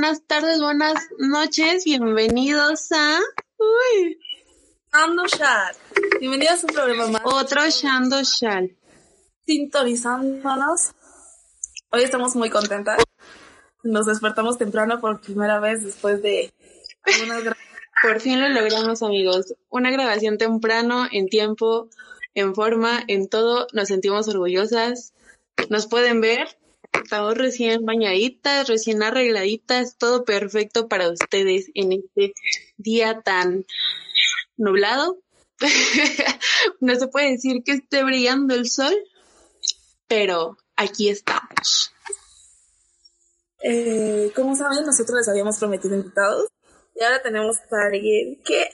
Buenas tardes, buenas noches, bienvenidos a Uy. Shando Shal. Bienvenidos a un programa más. Otro Shando Shal. Sintonizándonos. Hoy estamos muy contentas. Nos despertamos temprano por primera vez después de algunas Por fin lo logramos, amigos. Una grabación temprano, en tiempo, en forma, en todo. Nos sentimos orgullosas. Nos pueden ver estamos recién bañaditas, recién arregladitas, todo perfecto para ustedes en este día tan nublado. no se puede decir que esté brillando el sol, pero aquí estamos. Eh, como saben, nosotros les habíamos prometido invitados y ahora tenemos a alguien que...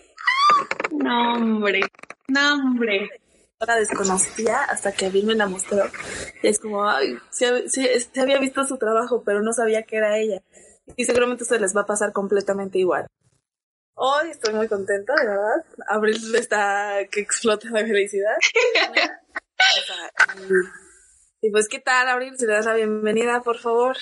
No, hombre, no, hombre la desconocía hasta que a mí me la mostró. Es como, ay, se, se, había visto su trabajo, pero no sabía que era ella. Y seguramente se les va a pasar completamente igual. Hoy estoy muy contenta, de verdad. Abril está que explota la felicidad. y, pues, ¿qué tal, Abril? Si le das la bienvenida, por favor.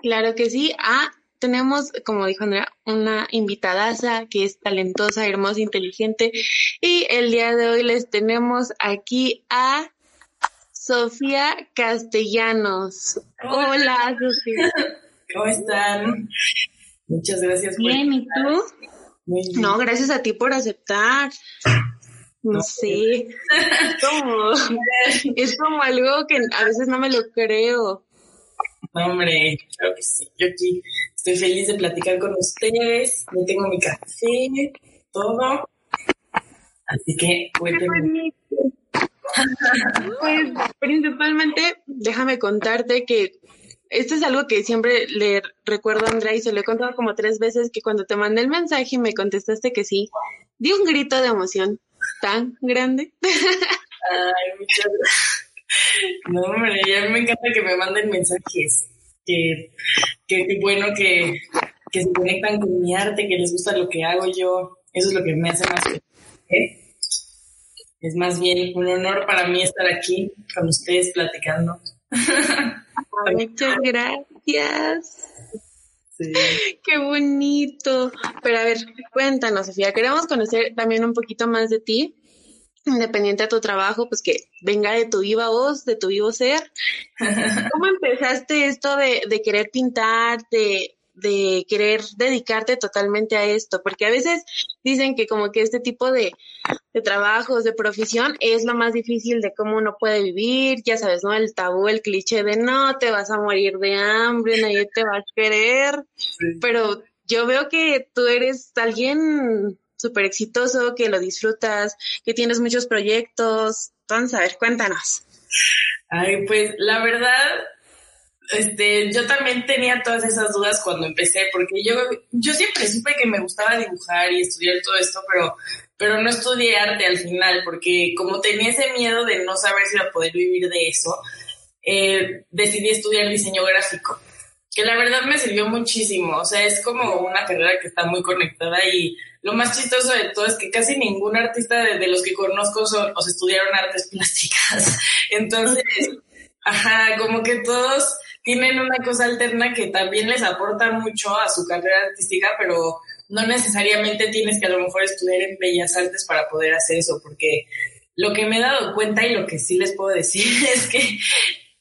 Claro que sí. Ah, tenemos, como dijo Andrea, una invitadaza que es talentosa, hermosa, inteligente. Y el día de hoy les tenemos aquí a Sofía Castellanos. Hola, Sofía. ¿Cómo están? Muchas gracias. Bien, ¿y tú? Muy bien. No, gracias a ti por aceptar. No, sé. es como algo que a veces no me lo creo. Hombre, claro que sí. Yo aquí estoy feliz de platicar con ustedes. Me tengo mi café, todo. Así que cuéntenme. Pues principalmente, déjame contarte que esto es algo que siempre le recuerdo a Andrea y se lo he contado como tres veces que cuando te mandé el mensaje y me contestaste que sí, di un grito de emoción tan grande. Ay, muchas gracias. No, hombre, ya me encanta que me manden mensajes. Que, que, bueno que, que, se conectan con mi arte, que les gusta lo que hago yo. Eso es lo que me hace más feliz. ¿eh? Es más bien un honor para mí estar aquí con ustedes platicando. Muchas gracias. Sí. Qué bonito. Pero a ver, cuéntanos, Sofía. Queremos conocer también un poquito más de ti independiente a tu trabajo, pues que venga de tu viva voz, de tu vivo ser. ¿Cómo empezaste esto de, de querer pintar, de, de querer dedicarte totalmente a esto? Porque a veces dicen que como que este tipo de, de trabajos, de profesión, es lo más difícil de cómo uno puede vivir, ya sabes, ¿no? El tabú, el cliché de no, te vas a morir de hambre, nadie te va a querer, pero yo veo que tú eres alguien súper exitoso, que lo disfrutas, que tienes muchos proyectos. Entonces, a ver, cuéntanos. Ay, pues la verdad, este, yo también tenía todas esas dudas cuando empecé, porque yo, yo siempre supe que me gustaba dibujar y estudiar todo esto, pero, pero no estudié arte al final, porque como tenía ese miedo de no saber si iba a poder vivir de eso, eh, decidí estudiar diseño gráfico, que la verdad me sirvió muchísimo, o sea, es como una carrera que está muy conectada y lo más chistoso de todo es que casi ningún artista de, los que conozco son, o estudiaron artes plásticas. Entonces, ajá, como que todos tienen una cosa alterna que también les aporta mucho a su carrera artística, pero no necesariamente tienes que a lo mejor estudiar en bellas artes para poder hacer eso, porque lo que me he dado cuenta y lo que sí les puedo decir es que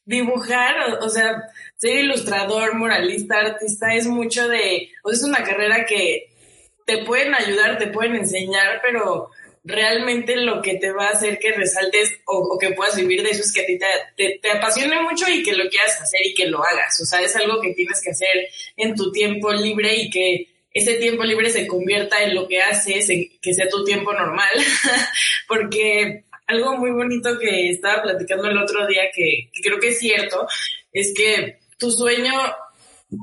dibujar, o, sea, ser ilustrador, moralista, artista, es mucho de, o sea, es una carrera que te pueden ayudar, te pueden enseñar, pero realmente lo que te va a hacer que resaltes o, que puedas vivir de eso es que a ti te, te, apasione mucho y que lo quieras hacer y que lo hagas. O sea, es algo que tienes que hacer en tu tiempo libre y que ese tiempo libre se convierta en lo que haces, en que sea tu tiempo normal. Porque algo muy bonito que estaba platicando el otro día, que creo que es cierto, es que tu sueño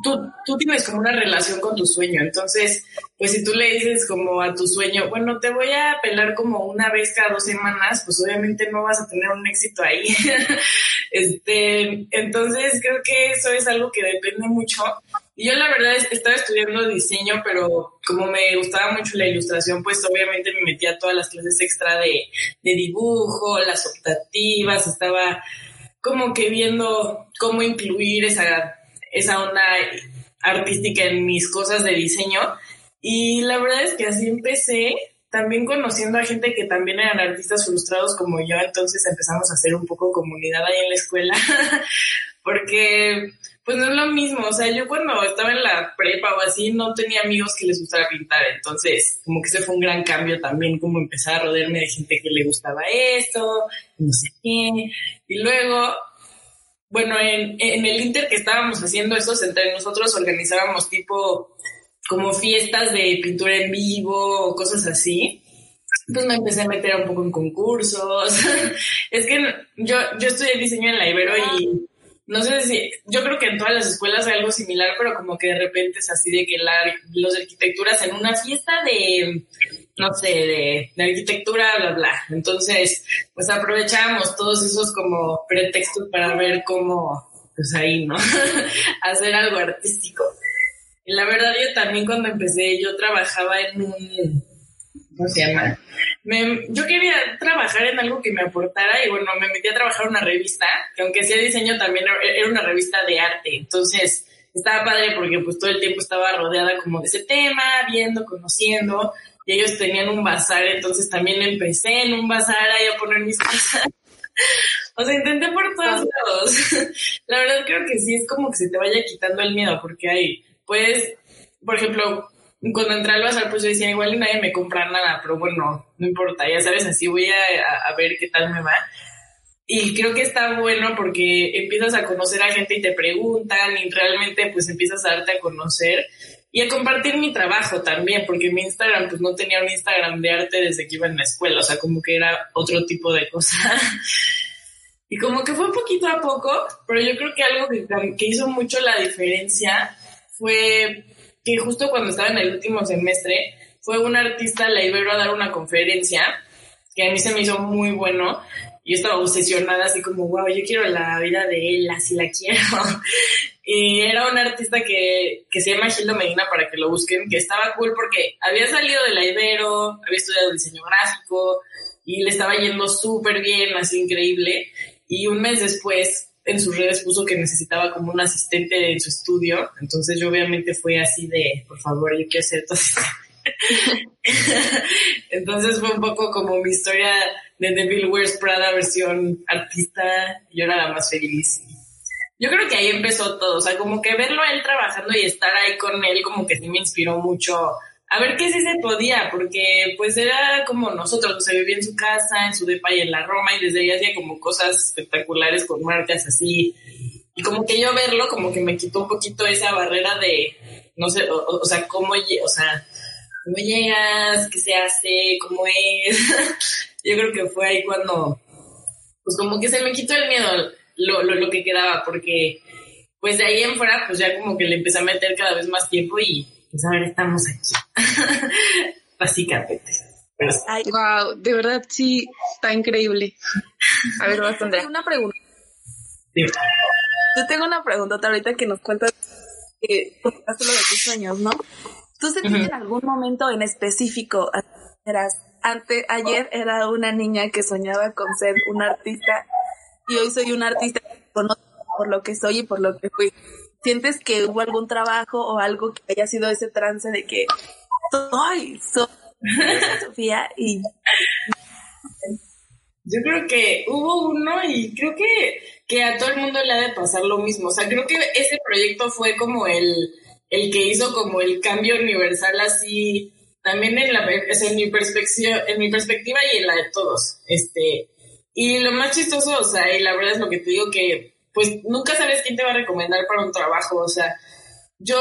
tú, tú tienes como una relación con tu sueño. Entonces, pues si tú le dices como a tu sueño, bueno, te voy a pelar como una vez cada dos semanas, pues obviamente no vas a tener un éxito ahí. este, entonces creo que eso es algo que depende mucho. Y yo la verdad estaba estudiando diseño, pero como me gustaba mucho la ilustración, pues obviamente me metía a todas las clases extra de, de dibujo, las optativas, estaba como que viendo cómo incluir esa esa onda artística en mis cosas de diseño. Y la verdad es que así empecé, también conociendo a gente que también eran artistas frustrados como yo, entonces empezamos a hacer un poco comunidad ahí en la escuela, porque pues no es lo mismo, o sea, yo cuando estaba en la prepa o así no tenía amigos que les gustara pintar, entonces como que ese fue un gran cambio también, como empezar a rodearme de gente que le gustaba esto, no sé qué, y luego bueno, en, en el Inter que estábamos haciendo eso, entre nosotros organizábamos tipo como fiestas de pintura en vivo cosas así. Pues me empecé a meter un poco en concursos. es que yo, yo estudié diseño en la Ibero y no sé si, yo creo que en todas las escuelas hay algo similar, pero como que de repente es así de que la, los de arquitecturas en una fiesta de no sé, de, arquitectura, bla, bla. Entonces, pues aprovechábamos todos esos como pretextos para ver cómo, pues ahí, ¿no? Hacer algo artístico. Y la verdad, yo también cuando empecé, yo trabajaba en un, ¿cómo se llama? yo quería trabajar en algo que me aportara y bueno, me metí a trabajar en una revista, que aunque sea diseño también era una revista de arte. Entonces, estaba padre porque pues todo el tiempo estaba rodeada como de ese tema, viendo, conociendo y ellos tenían un bazar, entonces también empecé en un bazar ahí a poner mis cosas. o sea, intenté por todos lados. La verdad creo que sí es como que se te vaya quitando el miedo, porque hay, pues, por ejemplo, cuando entré al bazar, pues yo decía, igual nadie me compra nada, pero bueno, no importa, ya sabes, así voy a, a ver qué tal me va. Y creo que está bueno porque empiezas a conocer a gente y te preguntan y realmente pues empiezas a darte a conocer y a compartir mi trabajo también, porque mi Instagram, pues no tenía un Instagram de arte desde que iba en la escuela, o sea, como que era otro tipo de cosa. y como que fue poquito a poco, pero yo creo que algo que, hizo mucho la diferencia fue que justo cuando estaba en el último semestre, fue un artista la Ibero a dar una conferencia, que a mí se me hizo muy bueno, yo estaba obsesionada así como, wow, yo quiero la vida de él, así la quiero. y era un artista que, que se llama Gildo Medina para que lo busquen, que estaba cool porque había salido de la Ibero, había estudiado diseño gráfico y le estaba yendo súper bien, así increíble. Y un mes después en sus redes puso que necesitaba como un asistente en su estudio. Entonces yo obviamente fue así de, por favor, yo quiero ser todo Entonces fue un poco como mi historia de Bill Wears Prada versión artista. Yo era la más feliz. Yo creo que ahí empezó todo, o sea, como que verlo a él trabajando y estar ahí con él como que sí me inspiró mucho a ver qué sí se podía, porque pues era como nosotros, se vivía en su casa, en su depa y en la Roma y desde ahí hacía como cosas espectaculares con marcas así. Y como que yo verlo como que me quitó un poquito esa barrera de, no sé, o, sea, cómo, o sea, cómo llegas, qué se hace, cómo es. yo creo que fue ahí cuando, pues como que se me quitó el miedo lo, lo, lo que quedaba, porque pues de ahí en fuera, pues ya como que le empecé a meter cada vez más tiempo y pues ahora estamos aquí. Básicamente. wow, de verdad sí, está increíble. A ver, vas a Una pregunta. Yo tengo una pregunta ahorita que nos cuentas que lo de tus sueños, ¿no? ¿Tú sentiste en algún momento en específico, eras, antes, ayer era una niña que soñaba con ser una artista y hoy soy un artista por lo que soy y por lo que fui. ¿Sientes que hubo algún trabajo o algo que haya sido ese trance de que soy, soy Sofía y... Yo creo que hubo uno y creo que, que a todo el mundo le ha de pasar lo mismo. O sea, creo que ese proyecto fue como el, el que hizo como el cambio universal así, también en, la, en, mi perspectiva, en mi perspectiva y en la de todos. Este, y lo más chistoso, o sea, y la verdad es lo que te digo que, pues nunca sabes quién te va a recomendar para un trabajo, o sea, yo,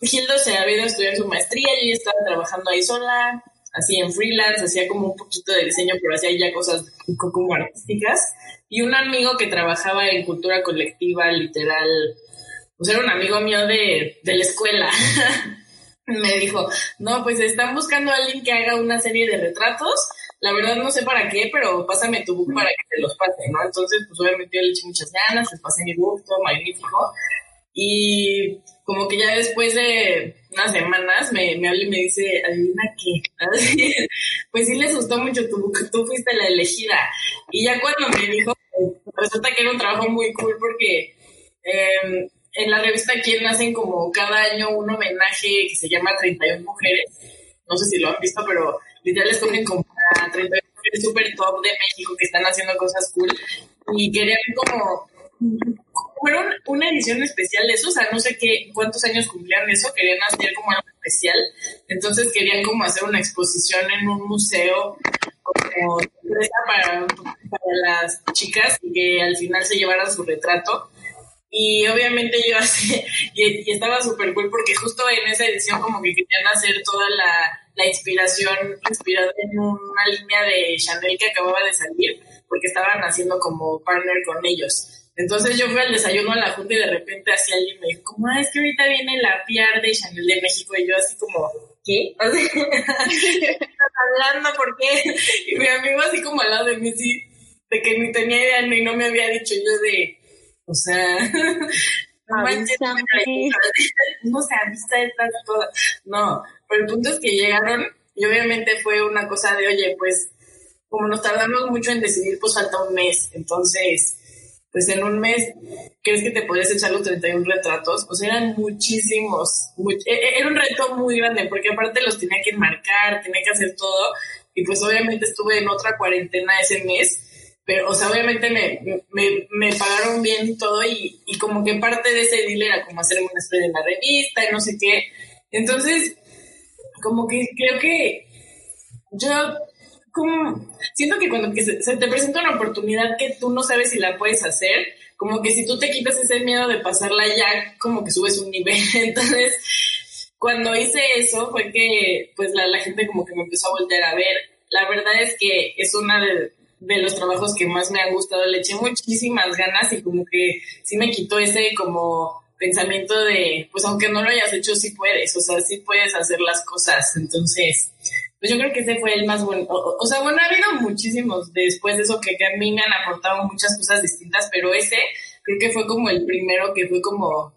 Gildo se había ido a estudiar su maestría, yo estaba trabajando ahí sola, así en freelance, hacía como un poquito de diseño, pero hacía ya cosas como artísticas. Y un amigo que trabajaba en cultura colectiva, literal, pues era un amigo mío de, de la escuela. me dijo, no, pues están buscando a alguien que haga una serie de retratos. La verdad no sé para qué, pero pásame tu book para que te los pase, ¿no? Entonces, pues obviamente yo le eché muchas ganas, les pasé mi book, todo magnífico. Y como que ya después de unas semanas me, me habla y me dice, adivina qué. pues sí les gustó mucho tu book, tú fuiste la elegida. Y ya cuando me dijo, resulta que era un trabajo muy cool porque em, en la revista Quién hacen como cada año un homenaje que se llama 31 mujeres. No sé si lo han visto, pero literal escogen como a 31 mujeres super top de México que están haciendo cosas cool. Y querían como fueron una edición especial de eso, o sea, no sé qué, cuántos años cumplían eso, querían hacer como algo especial, entonces querían como hacer una exposición en un museo como para, para las chicas y que al final se llevaran su retrato. Y obviamente yo así, y, estaba súper cool porque justo en esa edición como que querían hacer toda la, la inspiración inspirada en una línea de Chanel que acababa de salir, porque estaban haciendo como partner con ellos. Entonces yo fui al desayuno a la junta y de repente así alguien me dijo, como, ah, es que ahorita viene la PR de Chanel de México y yo así como, ¿qué? estás hablando? ¿Por qué? Y mi amigo así como al lado de mí, sí, de que ni tenía idea y no me había dicho yo de, o sea, no manches, no se avista estas cosas. No, pero el punto es que llegaron y obviamente fue una cosa de, oye, pues como nos tardamos mucho en decidir, pues falta un mes, entonces pues en un mes, ¿crees que te podías echar los 31 retratos? Sea, eran muchísimos. E, e, era un reto muy grande, porque aparte los tenía que marcar, tenía que hacer todo. Y pues obviamente estuve en otra cuarentena ese mes. Pero, o sea, obviamente me, me, me pagaron bien todo y, y, como que parte de ese deal era como hacerme un spray en la revista y no sé qué. Entonces, como que creo que yo como, siento que cuando se, te presenta una oportunidad que tú no sabes si la puedes hacer, como que si tú te quitas ese miedo de pasarla ya, como que subes un nivel. Entonces, cuando hice eso fue que, pues la, la gente como que me empezó a voltear a ver. La verdad es que es una de, de los trabajos que más me han gustado. Le eché muchísimas ganas y como que sí me quitó ese como pensamiento de, pues aunque no lo hayas hecho, sí puedes, o sea, sí puedes hacer las cosas. Entonces, pues yo creo que ese fue el más bueno. O, sea, bueno, ha habido muchísimos después de eso que, que, a mí me han aportado muchas cosas distintas, pero ese creo que fue como el primero que fue como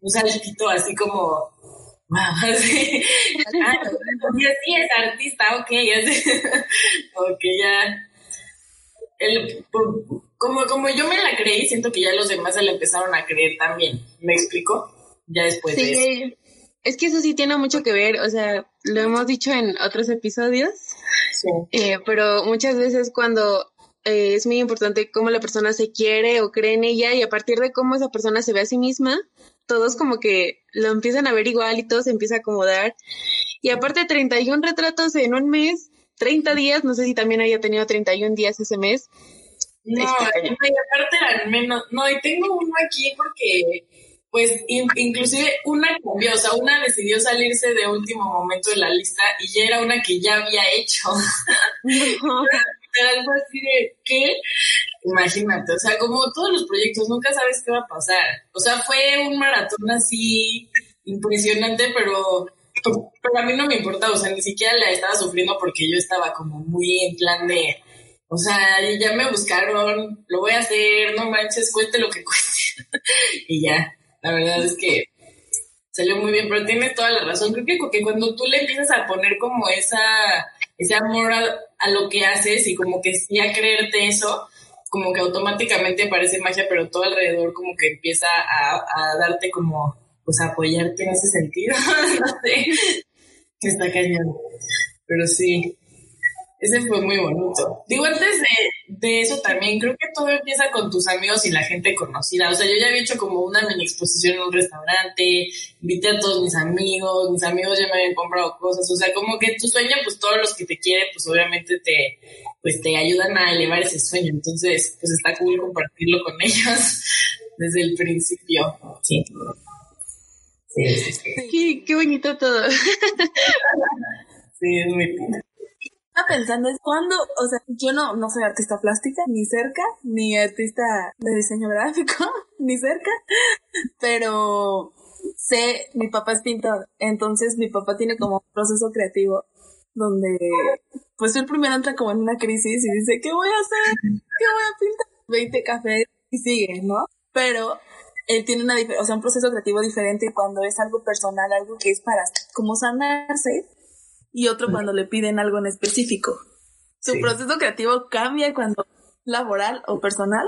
un saltito así como, wow, así. Ah, sí es artista, ok, así. ok, ya. El, como, como yo me la creí, siento que ya los demás se la empezaron a creer también. ¿Me explico? Ya después de eso. Es que eso sí tiene mucho que ver, o sea, lo hemos dicho en otros episodios, sí. Eh, pero muchas veces cuando eh, es muy importante cómo la persona se quiere o cree en ella y a partir de cómo esa persona se ve a sí misma, todos como que lo empiezan a ver igual y todo se empieza a acomodar. Y aparte 31 retratos en un mes, 30 días, no sé si también haya tenido 31 días ese mes. No, y aparte eran menos, no, y tengo uno aquí porque pues inclusive una cambió, o sea, una decidió salirse de último momento de la lista y ya era una que ya había hecho. algo así de, ¿qué? Imagínate, o sea, como todos los proyectos, nunca sabes qué va a pasar. O sea, fue un maratón así impresionante, pero, pero a mí no me importa, o sea, ni siquiera la estaba sufriendo porque yo estaba como muy en plan de, o sea, ya me buscaron, lo voy a hacer, no manches, cueste lo que cueste. y ya, la verdad es que salió muy bien, pero tienes toda la razón. Creo que, cuando tú le empiezas a poner como esa, ese amor a, lo que haces y como que ya creerte eso, como que automáticamente parece magia, pero todo alrededor como que empieza a, darte como, pues apoyarte en ese sentido. no sé. Está cañón. Pero sí. Ese fue muy bonito. Digo, antes de, eso también, creo que todo empieza con tus amigos y la gente conocida. O sea, yo ya había hecho como una mini exposición en un restaurante, invité a todos mis amigos, mis amigos ya me habían comprado cosas. O sea, como que tu sueño, pues todos los que te quieren, pues obviamente te, pues te ayudan a elevar ese sueño. Entonces, pues está cool compartirlo con ellos desde el principio. Sí. Sí, Qué, bonito todo. sí, es muy estaba pensando es cuando, o sea, yo no, no soy artista plástica, ni cerca, ni artista de diseño gráfico, ni cerca, pero sé, mi papá es pintor, entonces mi papá tiene como un proceso creativo donde pues él primero entra como en una crisis y dice, ¿qué voy a hacer? ¿Qué voy a pintar? 20 cafés y sigue, ¿no? Pero él tiene una, o sea, un proceso creativo diferente cuando es algo personal, algo que es para como sanarse y otro cuando le piden algo en específico. ¿Su proceso creativo cambia cuando laboral o personal?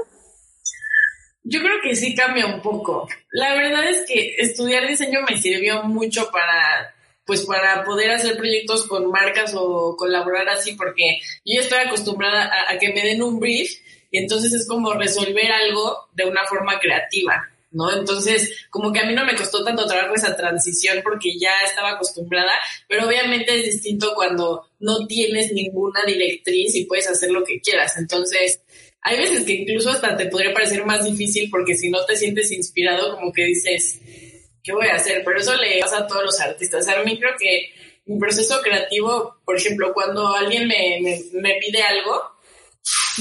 Yo creo que sí cambia un poco. La verdad es que estudiar diseño me sirvió mucho para pues para poder hacer proyectos con marcas o colaborar así, porque yo estoy acostumbrada a, que me den un brief y entonces es como resolver algo de una forma creativa, ¿no? Entonces, como que a mí no me costó tanto trabajo esa transición porque ya estaba acostumbrada, pero obviamente es distinto cuando no tienes ninguna directriz y puedes hacer lo que quieras. Entonces, hay veces que incluso hasta te podría parecer más difícil porque si no te sientes inspirado, como que dices, ¿qué voy a hacer? Pero eso le pasa a todos los artistas. A mí creo que mi proceso creativo, por ejemplo, cuando alguien me, me, pide algo,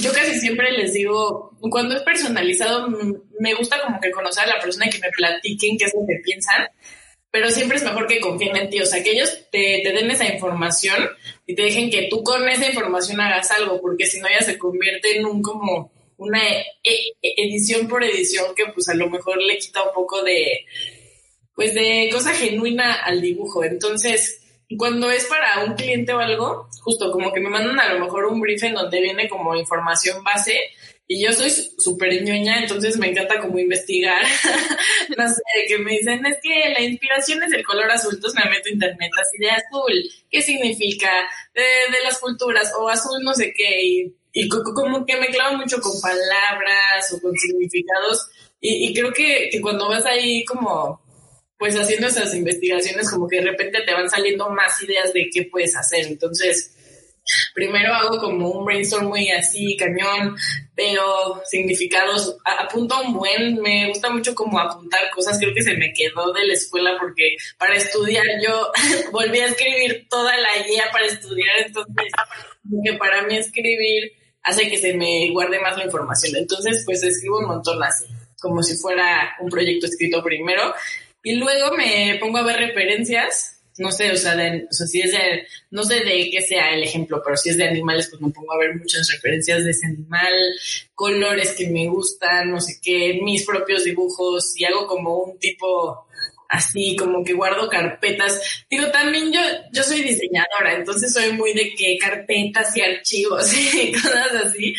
yo casi siempre les digo, cuando es personalizado, me gusta como que conocer a la persona y que me platiquen qué es lo que piensan, pero siempre es mejor que confíen en ti, o sea, que ellos te, te, den esa información y te dejen que tú con esa información hagas algo, porque si no ya se convierte en un como una e, e, edición por edición que pues a lo mejor le quita un poco de, pues de cosa genuina al dibujo. Entonces, cuando es para un cliente o algo, justo como que me mandan a lo mejor un brief en donde viene como información base y yo soy súper ñoña, entonces me encanta como investigar. no sé, que me dicen, es que la inspiración es el color azul, entonces me meto internet así de azul, ¿qué significa? De, las culturas, o azul no sé qué, y, y como que me clavo mucho con palabras o con significados, y, y creo que cuando vas ahí como pues haciendo esas investigaciones como que de repente te van saliendo más ideas de qué puedes hacer. Entonces, primero hago como un brainstorm muy así, cañón, pero significados, apunto un buen, me gusta mucho como apuntar cosas, creo que se me quedó de la escuela porque para estudiar yo volví a escribir toda la guía para estudiar, entonces, que para mí escribir hace que se me guarde más la información. Entonces, pues escribo un montón así, como si fuera un proyecto escrito primero y luego me pongo a ver referencias, no sé, o sea, o sea, si es de, no sé de qué sea el ejemplo, pero si es de animales, pues me pongo a ver muchas referencias de ese animal, colores que me gustan, no sé qué, mis propios dibujos y hago como un tipo así, como que guardo carpetas. Digo, también yo, yo soy diseñadora, entonces soy muy de que carpetas y archivos y cosas así.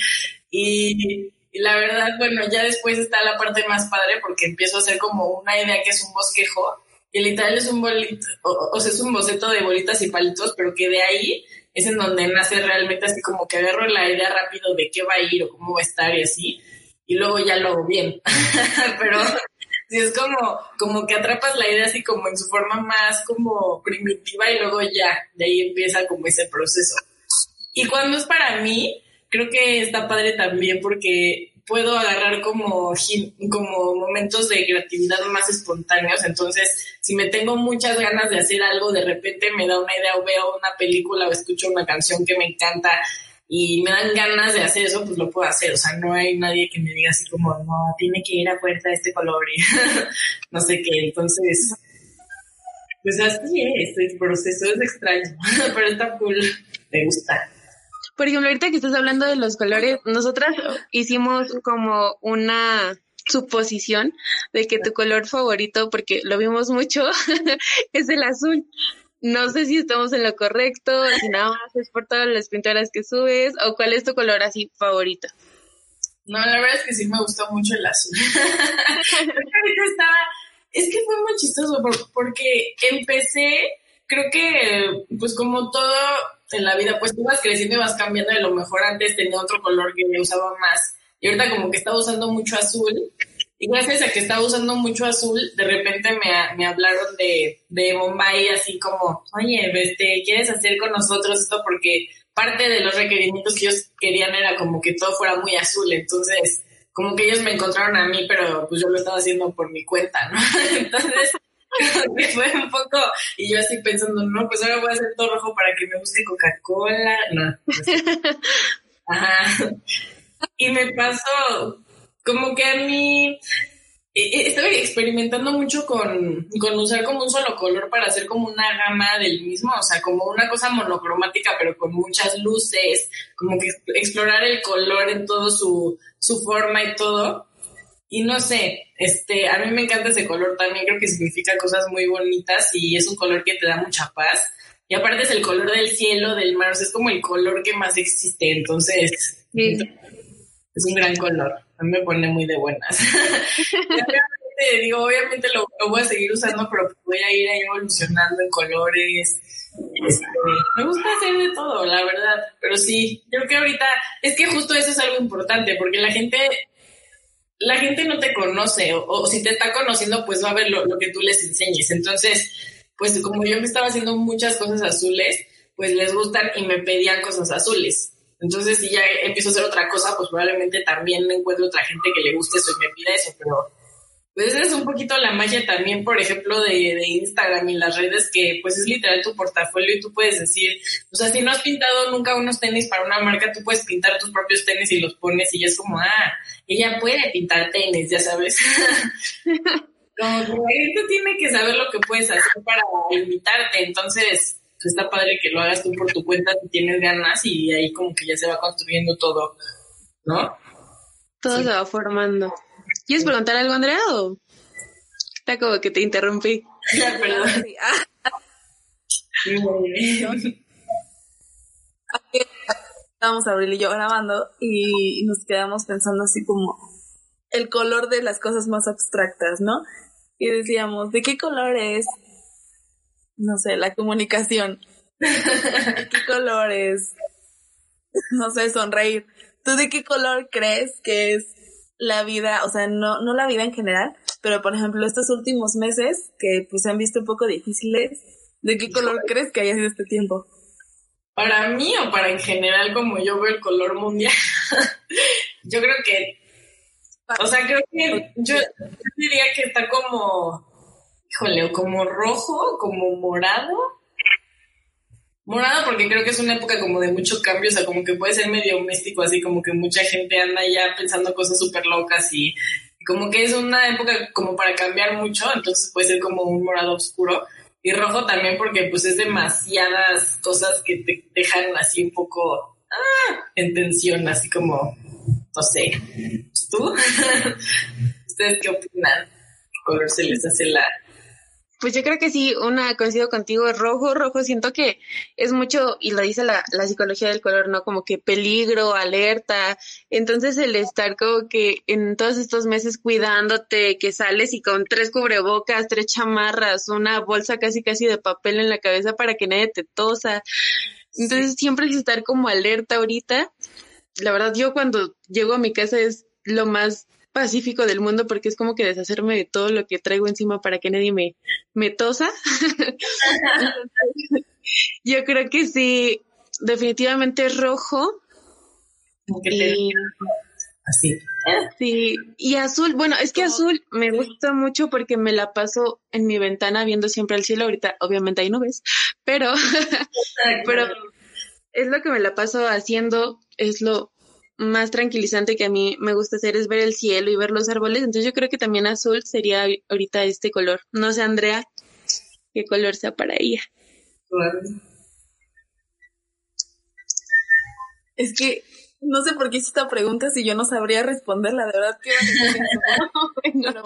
Y y la verdad, bueno, ya después está la parte más padre porque empiezo a hacer como una idea que es un bosquejo. Y literal es un bolito, o, sea, es un boceto de bolitas y palitos, pero que de ahí es en donde nace realmente así como que agarro la idea rápido de qué va a ir o cómo va a estar y así. Y luego ya lo hago bien. pero si es como, como que atrapas la idea así como en su forma más como primitiva y luego ya, de ahí empieza como ese proceso. Y cuando es para mí, creo que está padre también porque puedo agarrar como, como momentos de creatividad más espontáneos. Entonces, si me tengo muchas ganas de hacer algo, de repente me da una idea o veo una película o escucho una canción que me encanta y me dan ganas de hacer eso, pues lo puedo hacer. O sea, no hay nadie que me diga así como, no, tiene que ir a fuerza este color y no sé qué. Entonces, pues así es, el proceso es extraño, pero está cool, me gusta. Por ejemplo, ahorita que estás hablando de los colores, nosotras hicimos como una suposición de que tu color favorito, porque lo vimos mucho, es el azul. No sé si estamos en lo correcto, si nada más es por todas las pinturas que subes, o cuál es tu color así favorito. No, la verdad es que sí me gustó mucho el azul. ahorita estaba, es que fue muy chistoso porque empecé, creo que, pues como todo en la vida, pues tú vas creciendo y vas cambiando, de lo mejor antes tenía otro color que me usaba más, y ahorita como que estaba usando mucho azul, y gracias a que estaba usando mucho azul, de repente me, me hablaron de, de Bombay, así como, oye, este, ¿quieres hacer con nosotros esto? Porque parte de los requerimientos que ellos querían era como que todo fuera muy azul, entonces como que ellos me encontraron a mí, pero pues yo lo estaba haciendo por mi cuenta, ¿no? Entonces fue un poco, y yo así pensando, no, pues ahora voy a hacer todo rojo para que me guste Coca-Cola. No. Pues, ajá. Y me pasó, como que a mí e, e, estaba experimentando mucho con, con, usar como un solo color para hacer como una gama del mismo, o sea, como una cosa monocromática, pero con muchas luces, como que explorar el color en todo su, su forma y todo. Y no sé, este, a mí me encanta ese color también, creo que significa cosas muy bonitas y es un color que te da mucha paz. Y aparte es el color del cielo, del mar, o sea, es como el color que más existe, entonces es un gran color. A mí me pone muy de buenas. obviamente, digo, obviamente lo, voy a seguir usando, pero voy a ir ahí evolucionando en colores. Este, me gusta hacer de todo, la verdad. Pero sí, creo que ahorita, es que justo eso es algo importante, porque la gente la gente no te conoce o, si te está conociendo, pues va a ver lo, que tú les enseñes. Entonces, pues como yo me estaba haciendo muchas cosas azules, pues les gustan y me pedían cosas azules. Entonces, si ya empiezo a hacer otra cosa, pues probablemente también encuentro otra gente que le guste eso y me pida eso, pero pues es un poquito la magia también, por ejemplo, de, de, Instagram y las redes, que pues es literal tu portafolio y tú puedes decir, o sea, si no has pintado nunca unos tenis para una marca, tú puedes pintar tus propios tenis y los pones y ya es como, ah, ella puede pintar tenis, ya sabes. como que gente tiene que saber lo que puedes hacer para invitarte, entonces pues está padre que lo hagas tú por tu cuenta si tienes ganas y ahí como que ya se va construyendo todo, ¿no? Todo se va formando. ¿Quieres preguntar algo, Andrea? O está como que te interrumpí. Perdón. Estábamos Abril y yo grabando y nos quedamos pensando así como el color de las cosas más abstractas, ¿no? Y decíamos, ¿de qué color es? No sé, la comunicación. ¿De qué color es? No sé, sonreír. ¿Tú de qué color crees que es la vida, o sea, no, no la vida en general, pero por ejemplo estos últimos meses que pues se han visto un poco difíciles, ¿de qué color crees que haya sido este tiempo? Para mí o para en general como yo veo el color mundial, yo creo que, o sea, creo que yo, diría que está como, híjole, como rojo, como morado, Morado porque creo que es una época como de mucho cambio, o sea, como que puede ser medio místico, así como que mucha gente anda ya pensando cosas súper locas y, como que es una época como para cambiar mucho, entonces puede ser como un morado oscuro. Y rojo también porque pues es demasiadas cosas que te dejan así un poco ah, en tensión, así como, no sé, ¿tú? ¿Ustedes qué opinan? ¿Qué color se les hace la, pues yo creo que sí, una coincido contigo, rojo, rojo, siento que es mucho, y lo dice la, la psicología del color, ¿no? Como que peligro, alerta. Entonces el estar como que en todos estos meses cuidándote, que sales y con tres cubrebocas, tres chamarras, una bolsa casi casi de papel en la cabeza para que nadie te tosa. Entonces siempre es estar como alerta ahorita. La verdad, yo cuando llego a mi casa es lo más pacífico del mundo porque es como que deshacerme de todo lo que traigo encima para que nadie me, me tosa. Yo creo que sí, definitivamente rojo. Y, así. Sí, y azul, bueno, es que azul me gusta mucho porque me la paso en mi ventana viendo siempre el cielo. Ahorita, obviamente, hay nubes, pero, pero es lo que me la paso haciendo, es lo más tranquilizante que a mí me gusta hacer es ver el cielo y ver los árboles. Entonces yo creo que también azul sería ahorita este color. No sé, Andrea, qué color sea para ella. Es que no sé por qué hice esta pregunta si yo no sabría responderla, de verdad que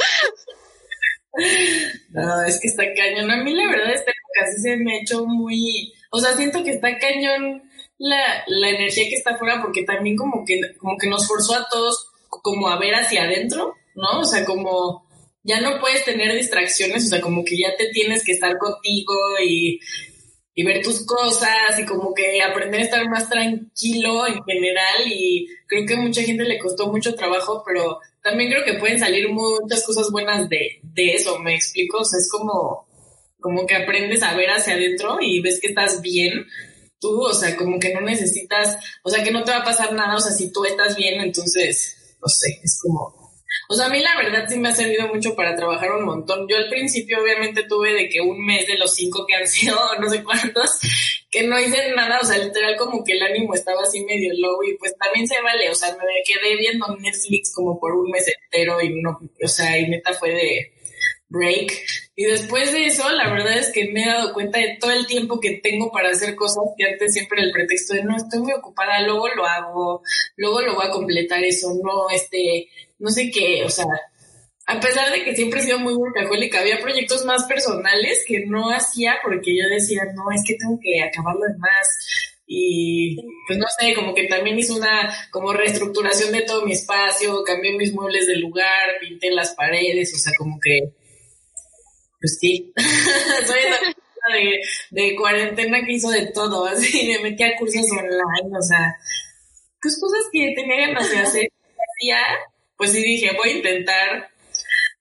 No, es que está cañón. A mí la verdad esta época sí se me ha hecho muy, o sea, siento que está cañón la, la energía que está afuera porque también como que, como que nos forzó a todos como a ver hacia adentro, ¿no? O sea, como ya no puedes tener distracciones, o sea, como que ya te tienes que estar contigo y, y ver tus cosas y como que aprender a estar más tranquilo en general. Y creo que a mucha gente le costó mucho trabajo, pero también creo que pueden salir muchas cosas buenas de, de eso, me explico, o sea, es como, como que aprendes a ver hacia adentro y ves que estás bien tú, o sea, como que no necesitas, o sea, que no te va a pasar nada, o sea, si tú estás bien, entonces, no sé, es como, O sea, a mí la verdad sí me ha servido mucho para trabajar un montón. Yo al principio obviamente tuve de que un mes de los cinco que han sido, no sé cuántos, que no hice nada, o sea, literal como que el ánimo estaba así medio low y pues también se vale, o sea, me quedé viendo Netflix como por un mes entero y no, o sea, y neta fue de break. Y después de eso, la verdad es que me he dado cuenta de todo el tiempo que tengo para hacer cosas que antes siempre el pretexto de no, estoy muy ocupada, luego lo hago, luego lo voy a completar eso, no, este, no sé qué, o sea, a pesar de que siempre he sido muy workaholic, había proyectos más personales que no hacía porque yo decía, no, es que tengo que acabar lo demás. Y pues no sé, como que también hice una como reestructuración de todo mi espacio, cambié mis muebles de lugar, pinté las paredes, o sea, como que pues sí, soy una de, de cuarentena que hizo de todo, así me metí a cursos online, o sea, pues cosas que tenía ganas de hacer, pues sí dije, voy a intentar,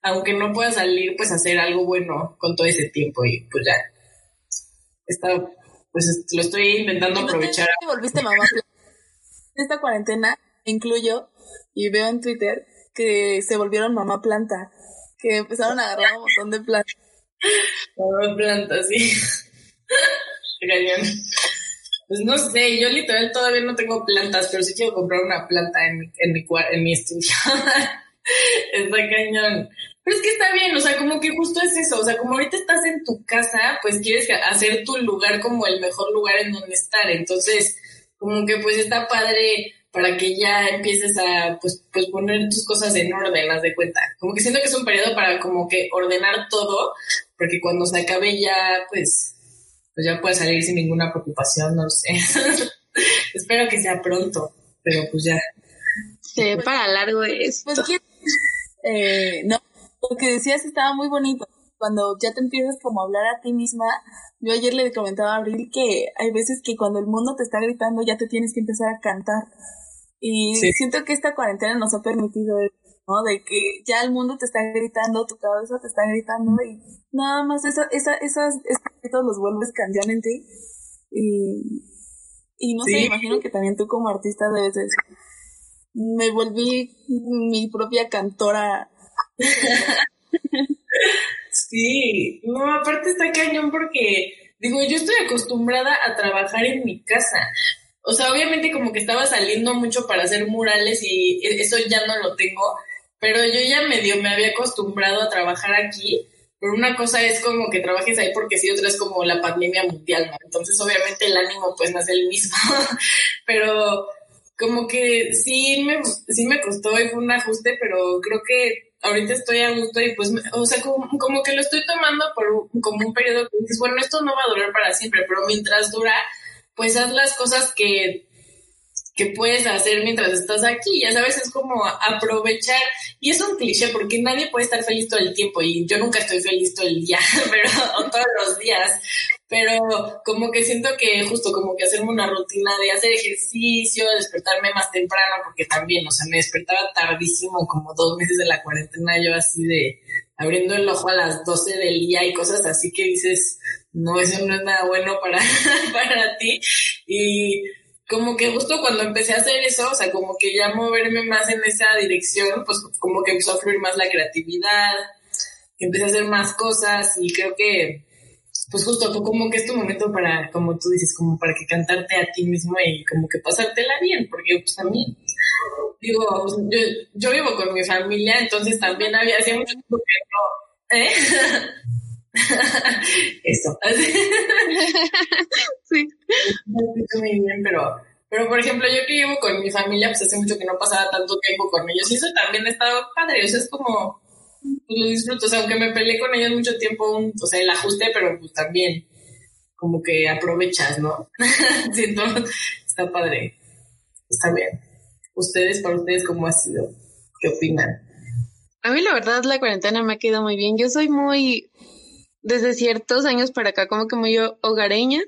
aunque no pueda salir, pues hacer algo bueno con todo ese tiempo y pues ya, está, pues lo estoy intentando aprovechar. ¿Te volviste mamá? Esta cuarentena incluyo y veo en Twitter que se volvieron mamá planta, que empezaron a agarrar un montón de plantas Mamá planta, sí. Pues no sé, yo literal todavía no tengo plantas, pero sí quiero comprar una planta en, en, mi, en mi estudio. está cañón. Pero es que está bien, o sea, como que justo es eso, o sea, como ahorita estás en tu casa, pues quieres hacer tu lugar como el mejor lugar en donde estar. Entonces, como que pues está padre para que ya empieces a pues, pues poner tus cosas en orden, haz de cuenta. Como que siento que es un periodo para como que ordenar todo, porque cuando se acabe ya, pues, pues ya puedes salir sin ninguna preocupación, no sé. Espero que sea pronto, pero pues ya. Se para largo es. Pues, eh, no, lo que decías estaba muy bonito. Cuando ya te empiezas como a hablar a ti misma, yo ayer le comentaba a Abril que hay veces que cuando el mundo te está gritando ya te tienes que empezar a cantar. Y siento que esta cuarentena nos ha permitido ¿no? De que ya el mundo te está gritando, tu cabeza te está gritando y nada más esa, esa, esas, esos los vuelves canción en ti. Y, y no sé, imagino que también tú como artista debes decir, me volví mi propia cantora. sí, no, aparte está cañón porque, digo, yo estoy acostumbrada a trabajar en mi casa. O sea, obviamente como que estaba saliendo mucho para hacer murales y eso ya no lo tengo, pero yo ya medio me había acostumbrado a trabajar aquí, pero una cosa es como que trabajes ahí porque sí, otra es como la pandemia mundial, ¿no? Entonces obviamente el ánimo pues no es el mismo, pero como que sí me, sí me costó y fue un ajuste, pero creo que ahorita estoy a gusto y pues, o sea, como, como que lo estoy tomando por como un periodo que dices, bueno, esto no va a durar para siempre, pero mientras dura, pues haz las cosas que que puedes hacer mientras estás aquí, ya sabes, es como aprovechar, y es un cliché porque nadie puede estar feliz todo el tiempo y yo nunca estoy feliz todo el día, pero o todos los días, pero como que siento que justo como que hacerme una rutina de hacer ejercicio, despertarme más temprano, porque también, o sea, me despertaba tardísimo, como dos meses de la cuarentena, yo así de abriendo el ojo a las 12 del día y cosas así que dices, no, eso no es nada bueno para, para ti, y como que justo cuando empecé a hacer eso, o sea, como que ya moverme más en esa dirección, pues como que empezó a fluir más la creatividad, empecé a hacer más cosas y creo que, pues justo como que es tu momento para, como tú dices, como para que cantarte a ti mismo y como que pasártela bien, porque pues también, digo, yo, yo vivo con mi familia, entonces también había, hacía mucho tiempo que no, ¿eh? Eso. sí. Muy bien, pero, pero por ejemplo, yo que vivo con mi familia, pues hace mucho que no pasaba tanto tiempo con ellos y eso también ha estado padre, o sea, es como, pues lo disfruto, o sea, aunque me peleé con ellos mucho tiempo, o sea, el ajuste, pero pues también como que aprovechas, ¿no? Siento, está padre, está bien. Ustedes, para ustedes, ¿cómo ha sido? ¿Qué opinan? A mí la verdad la cuarentena me ha quedado muy bien. Yo soy muy desde ciertos años para acá como que muy hogareña.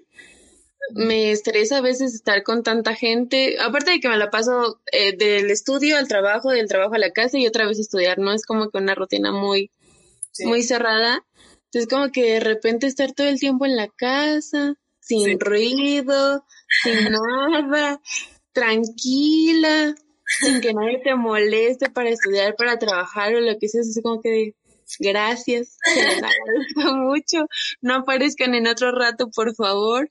Me estresa a veces estar con tanta gente, aparte de que me la paso eh, del estudio al trabajo, del trabajo a la casa y otra vez estudiar, ¿no? Es como que una rutina muy, muy cerrada. Entonces como que de repente estar todo el tiempo en la casa, sin ruido, sin nada, tranquila, sin que nadie te moleste para estudiar, para trabajar o lo que sea, es como que gracias, se les agradezco mucho, no aparezcan en otro rato, por favor.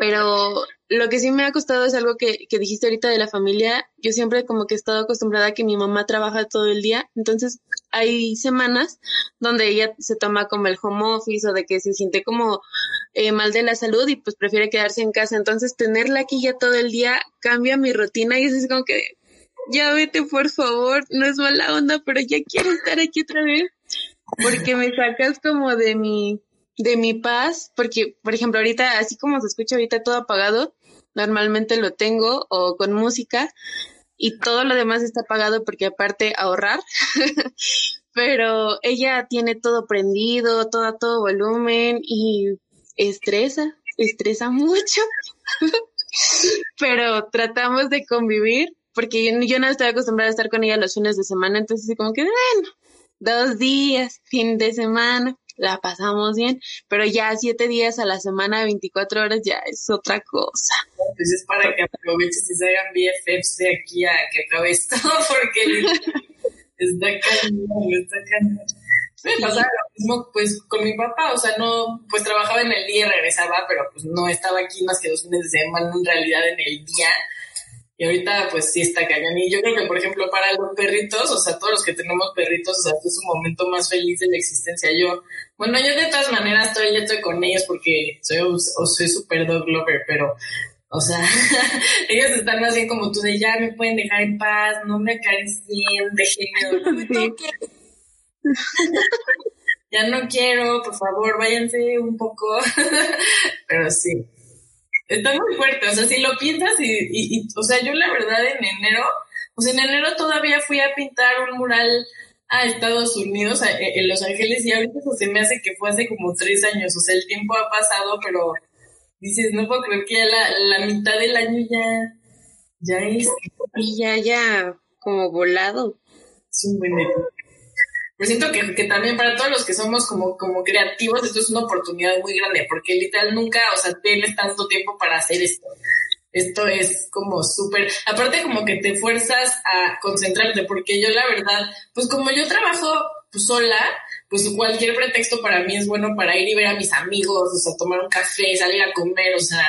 Pero lo que sí me ha costado es algo que, que dijiste ahorita de la familia. Yo siempre como que he estado acostumbrada a que mi mamá trabaja todo el día. Entonces hay semanas donde ella se toma como el home office o de que se siente como eh, mal de la salud y pues prefiere quedarse en casa. Entonces tenerla aquí ya todo el día cambia mi rutina y es así como que ya vete por favor, no es mala onda, pero ya quiero estar aquí otra vez porque me sacas como de mi de mi paz, porque, por ejemplo, ahorita, así como se escucha ahorita todo apagado, normalmente lo tengo o con música y todo lo demás está apagado porque aparte ahorrar, pero ella tiene todo prendido, todo a todo volumen y estresa, estresa mucho, pero tratamos de convivir porque yo, yo no estoy acostumbrada a estar con ella los fines de semana, entonces como que, bueno, dos días, fin de semana, la pasamos bien, pero ya siete días a la semana, 24 horas ya es otra cosa. Pues es para que aproveches y se hagan BFFs de aquí a que acabe esto, porque está cañón, está cañón. Me pasaba lo mismo pues con mi papá, o sea, no, pues trabajaba en el día y regresaba, pero pues no estaba aquí más que dos fines de semana en realidad en el día y ahorita, pues sí está cañón. Y yo creo que, por ejemplo, para los perritos, o sea, todos los que tenemos perritos, o sea, este es un momento más feliz de la existencia. Yo, bueno, yo de todas maneras estoy, yo estoy con ellos porque soy, o soy super dog lover, pero, o sea, ellos están más bien como tú de ya me pueden dejar en paz, no me acaricien, déjenme dormir. ya no quiero, por favor, váyanse un poco. pero sí. Está muy fuerte, o sea, si lo piensas y, y, o sea, yo la verdad en enero, pues en enero todavía fui a pintar un mural a Estados Unidos, e, en Los Ángeles, y ahorita se me hace que fue hace como tres años, o sea, el tiempo ha pasado, pero dices, no puedo creer que ya la, la mitad del año ya, ya es. Y ya, ya, como volado. Es un buen pero siento que, que, también para todos los que somos como, como creativos, esto es una oportunidad muy grande, porque literal nunca, o sea, tienes tanto tiempo para hacer esto. Esto es como súper, aparte como que te fuerzas a concentrarte, porque yo la verdad, pues como yo trabajo pues, sola, pues cualquier pretexto para mí es bueno para ir y ver a mis amigos, o sea, tomar un café, salir a comer, o sea,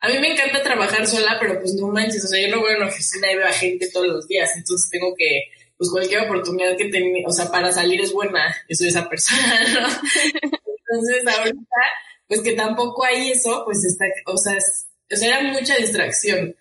a mí me encanta trabajar sola, pero pues no manches, o sea, yo no voy a una oficina y veo a gente todos los días, entonces tengo que pues cualquier oportunidad que tenga, o sea, para salir es buena, eso esa persona, ¿no? Entonces, ahorita, pues que tampoco hay eso, pues está, o sea, o sea, era mucha distracción.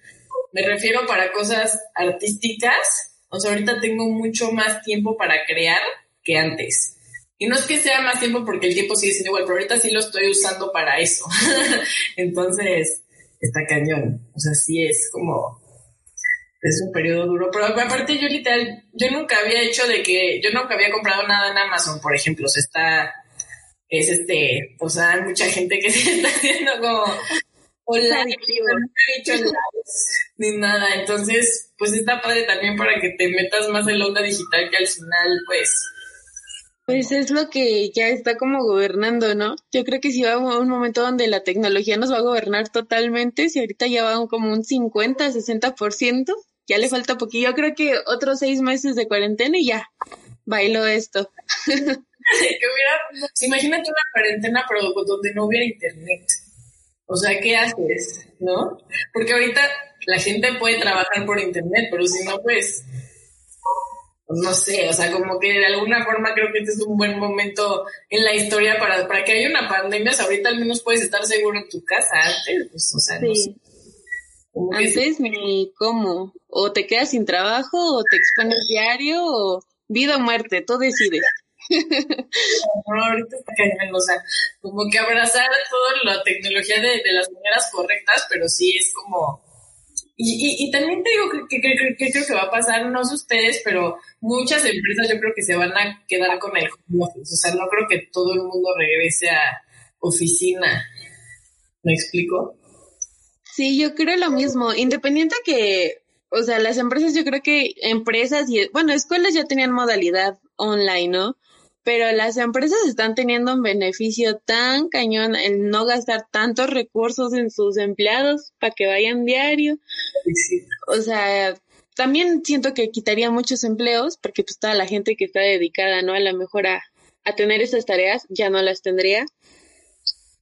Me refiero para cosas artísticas, o sea, ahorita tengo mucho más tiempo para crear que antes. Y no es que sea más tiempo porque el tiempo sigue siendo igual, pero ahorita sí lo estoy usando para eso. Entonces, está cañón. O sea, sí es como es un periodo duro, pero aparte yo literal, yo nunca había hecho de que, yo nunca había comprado nada en Amazon, por ejemplo, o sea, está, es este, o sea, hay mucha gente que se está haciendo como online, no he ni nada, entonces, pues está padre también para que te metas más en la onda digital que al final, pues, pues es lo que ya está como gobernando, ¿no? Yo creo que si va a un momento donde la tecnología nos va a gobernar totalmente, si ahorita ya va como un 50, 60%, ya le falta poquito. Yo creo que otros seis meses de cuarentena y ya bailo esto. que hubiera, imagínate una cuarentena pero donde no hubiera internet. O sea, ¿qué haces? ¿No? Porque ahorita la gente puede trabajar por internet, pero si no, pues, no sé, o sea, como que de alguna forma creo que este es un buen momento en la historia para, para que haya una pandemia. O ahorita al menos puedes estar seguro en tu casa. Antes, pues, o sea, no sé. Antes ni cómo. O te quedas sin trabajo, o te expones diario, o vida o muerte, tú decides. No, ahorita está cañón, o sea, como que abrazar toda la tecnología de, las maneras correctas, pero sí es como... Y, y, también te digo que, creo que va a pasar, no sé ustedes, pero muchas empresas yo creo que se van a quedar con el home office, o sea, no creo que todo el mundo regrese a oficina. ¿Me explico? Sí, yo creo lo mismo. Independiente que, o sea, las empresas, yo creo que empresas y, bueno, escuelas ya tenían modalidad online, ¿no? Pero las empresas están teniendo un beneficio tan cañón en no gastar tantos recursos en sus empleados para que vayan diario. O sea, también siento que quitaría muchos empleos porque pues toda la gente que está dedicada, ¿no? A lo mejor a, a tener esas tareas ya no las tendría.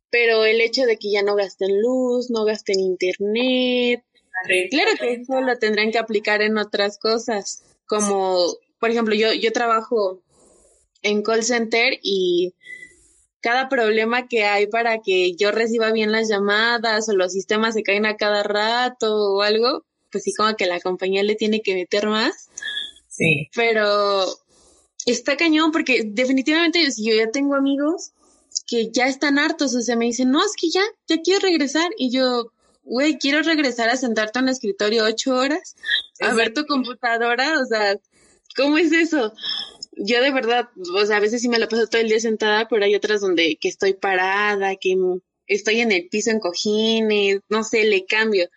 Pero el hecho de que ya no gasten luz, no gasten internet, claro que eso lo tendrán que aplicar en otras cosas, como por ejemplo, yo, yo trabajo en call center y cada problema que hay para que yo reciba bien las llamadas o los sistemas se caen a cada rato o algo, pues sí como que la compañía le tiene que meter más. Sí. Pero está cañón porque definitivamente yo ya tengo amigos que ya están hartos, o sea, me dicen, no, es que ya, ya quiero regresar y yo, güey, quiero regresar a sentarte en el escritorio ocho horas, a ver tu computadora, o sea, ¿cómo es eso? yo de verdad, o sea, a veces sí me la paso todo el día sentada, pero hay otras donde que estoy parada, que estoy en el piso en cojines, no sé, le cambio.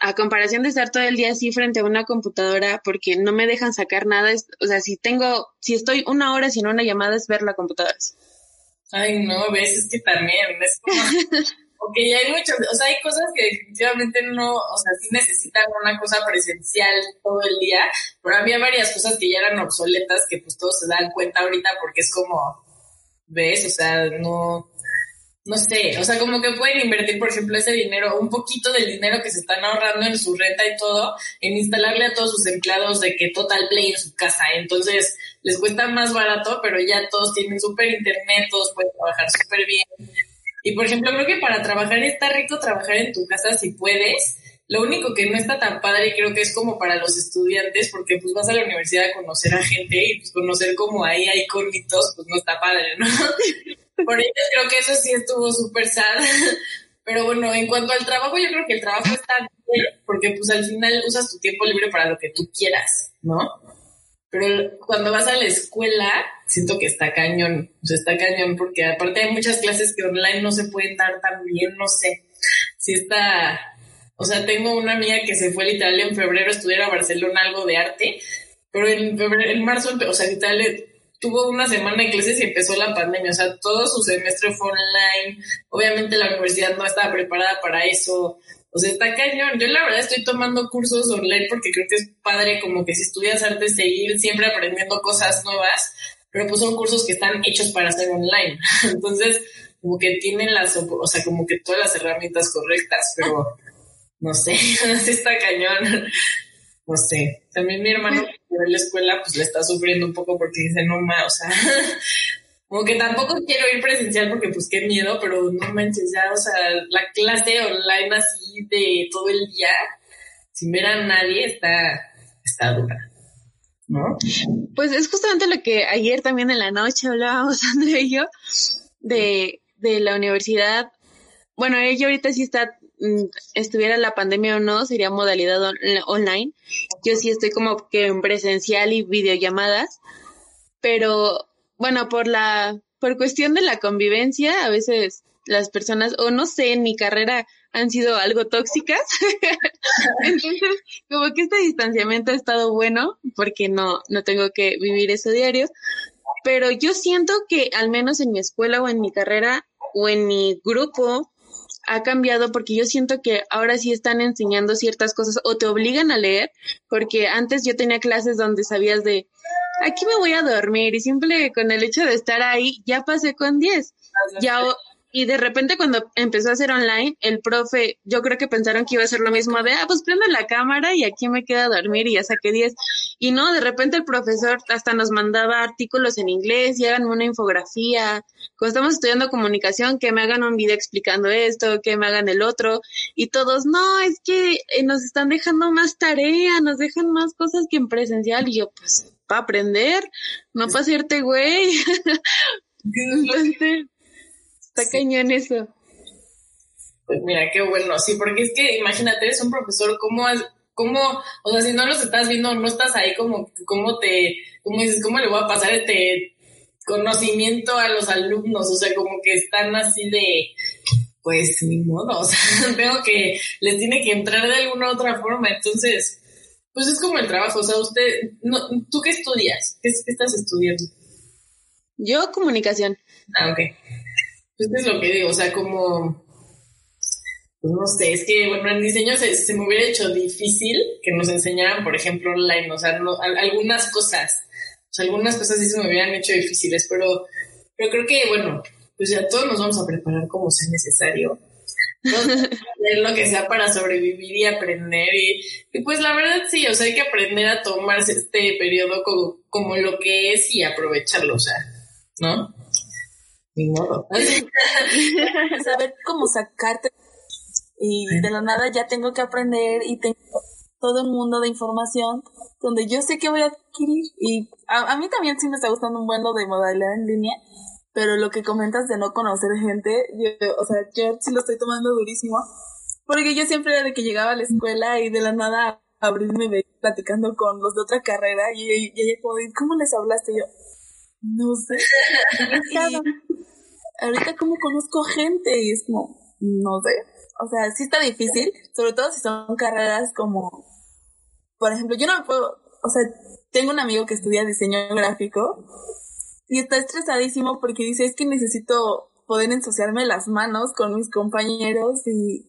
A comparación de estar todo el día así frente a una computadora porque no me dejan sacar nada, o sea, si tengo, si estoy una hora sin una llamada es ver la computadora. Ay, no, ves, es que también, es como, ya hay muchas, o sea, hay cosas que definitivamente no, o sea, sí necesitan una cosa presencial todo el día, pero había varias cosas que ya eran obsoletas que pues todos se dan cuenta ahorita porque es como, ves, o sea, no, no sé, o sea, como que pueden invertir, por ejemplo, ese dinero, un poquito del dinero que se están ahorrando en su renta y todo, en instalarle a todos sus empleados de que Total Play en su casa. Entonces, les cuesta más barato, pero ya todos tienen súper internet, todos pueden trabajar súper bien. Y por ejemplo, creo que para trabajar está rico trabajar en tu casa si puedes. Lo único que no está tan padre creo que es como para los estudiantes, porque pues vas a la universidad a conocer a gente y pues conocer como ahí hay conitos, pues no está padre, ¿no? por ello creo que eso sí estuvo súper sad. Pero bueno, en cuanto al trabajo, yo creo que el trabajo está bien, porque pues al final usas tu tiempo libre para lo que tú quieras, ¿no? Pero cuando vas a la escuela, siento que está cañón, o sea, está cañón porque aparte hay muchas clases que online no se pueden dar tan bien, no sé. Si está, o sea, tengo una amiga que se fue literal en febrero a estudiar a Barcelona algo de arte, pero en febrero, en marzo, o sea, literal tuvo una semana de clases y empezó la pandemia, o sea, todo su semestre fue online, obviamente la universidad no estaba preparada para eso, o sea, está cañón. Yo la verdad estoy tomando cursos online porque creo que es padre como que si estudias arte seguir siempre aprendiendo cosas nuevas, pero pues son cursos que están hechos para hacer online. Entonces, como que tienen las, o sea, como que todas las herramientas correctas, pero no sé, está cañón. No sé. También mi hermano que en la escuela pues le está sufriendo un poco porque dice, no ma, o sea, como que tampoco quiero ir presencial porque pues qué miedo, pero no manches ya, o sea, la clase online así de todo el día, sin ver a nadie, está, está dura. ¿No? Pues es justamente lo que ayer también en la noche hablábamos, Andrea y yo, de, de la universidad. Bueno, ella ahorita sí está, mm, estuviera la pandemia o no, sería modalidad online. Yo sí estoy como que en presencial y videollamadas, pero bueno, por la, por cuestión de la convivencia, a veces las personas, o no sé, en mi carrera han sido algo tóxicas. Entonces, como que este distanciamiento ha estado bueno, porque no, no tengo que vivir eso diario. Pero yo siento que al menos en mi escuela o en mi carrera o en mi grupo ha cambiado porque yo siento que ahora sí están enseñando ciertas cosas o te obligan a leer, porque antes yo tenía clases donde sabías de aquí me voy a dormir y simple con el hecho de estar ahí ya pasé con 10. Ya, y de repente cuando empezó a hacer online, el profe, yo creo que pensaron que iba a ser lo mismo de, ah, pues prende la cámara y aquí me queda a dormir y ya saqué 10. Y no, de repente el profesor hasta nos mandaba artículos en inglés y hagan una infografía. Cuando estamos estudiando comunicación, que me hagan un video explicando esto, que me hagan el otro. Y todos, no, es que eh, nos están dejando más tarea, nos dejan más cosas que en presencial. Y yo, pues, para aprender, no para hacerte güey. está cañón eso. Pues mira, qué bueno, sí, porque es que imagínate, eres un profesor, ¿cómo, cómo, o sea, si no los estás viendo, no estás ahí como, cómo te, cómo dices, cómo le voy a pasar este conocimiento a los alumnos, o sea, como que están así de, pues ni modo, o sea, tengo que, les tiene que entrar de alguna otra forma, entonces, pues es como el trabajo, o sea, usted, no, ¿tú qué estudias? ¿Qué, estás estudiando? Yo comunicación. Ah, ok. Pues es lo que digo, o sea, como, pues no sé, es que, bueno, en diseño se, se, me hubiera hecho difícil que nos enseñaran, por ejemplo, online, o sea, algunas cosas, o sea, algunas cosas sí se me hubieran hecho difíciles, pero, pero creo que, bueno, pues ya todos nos vamos a preparar como sea necesario. Hacer lo que sea para sobrevivir y aprender y, pues la verdad sí, o sea, hay que aprender a tomarse este periodo como, como lo que es y aprovecharlo, o sea, ¿no? Ni modo. Saber cómo sacarte y de la nada ya tengo que aprender y tengo todo un mundo de información donde yo sé que voy a adquirir y a, mí también sí me está gustando un buen lo de modalidad en línea pero lo que comentas de no conocer gente, yo, o sea, yo sí lo estoy tomando durísimo, porque yo siempre era de que llegaba a la escuela y de la nada abrirme de platicando con los de otra carrera y, ella como, ¿cómo les hablaste? yo, no sé. ahorita como conozco gente y es como, no sé. O sea, sí está difícil, sobre todo si son carreras como, por ejemplo, yo no me puedo, o sea, tengo un amigo que estudia diseño gráfico y está estresadísimo porque dice, es que necesito poder ensuciarme las manos con mis compañeros y,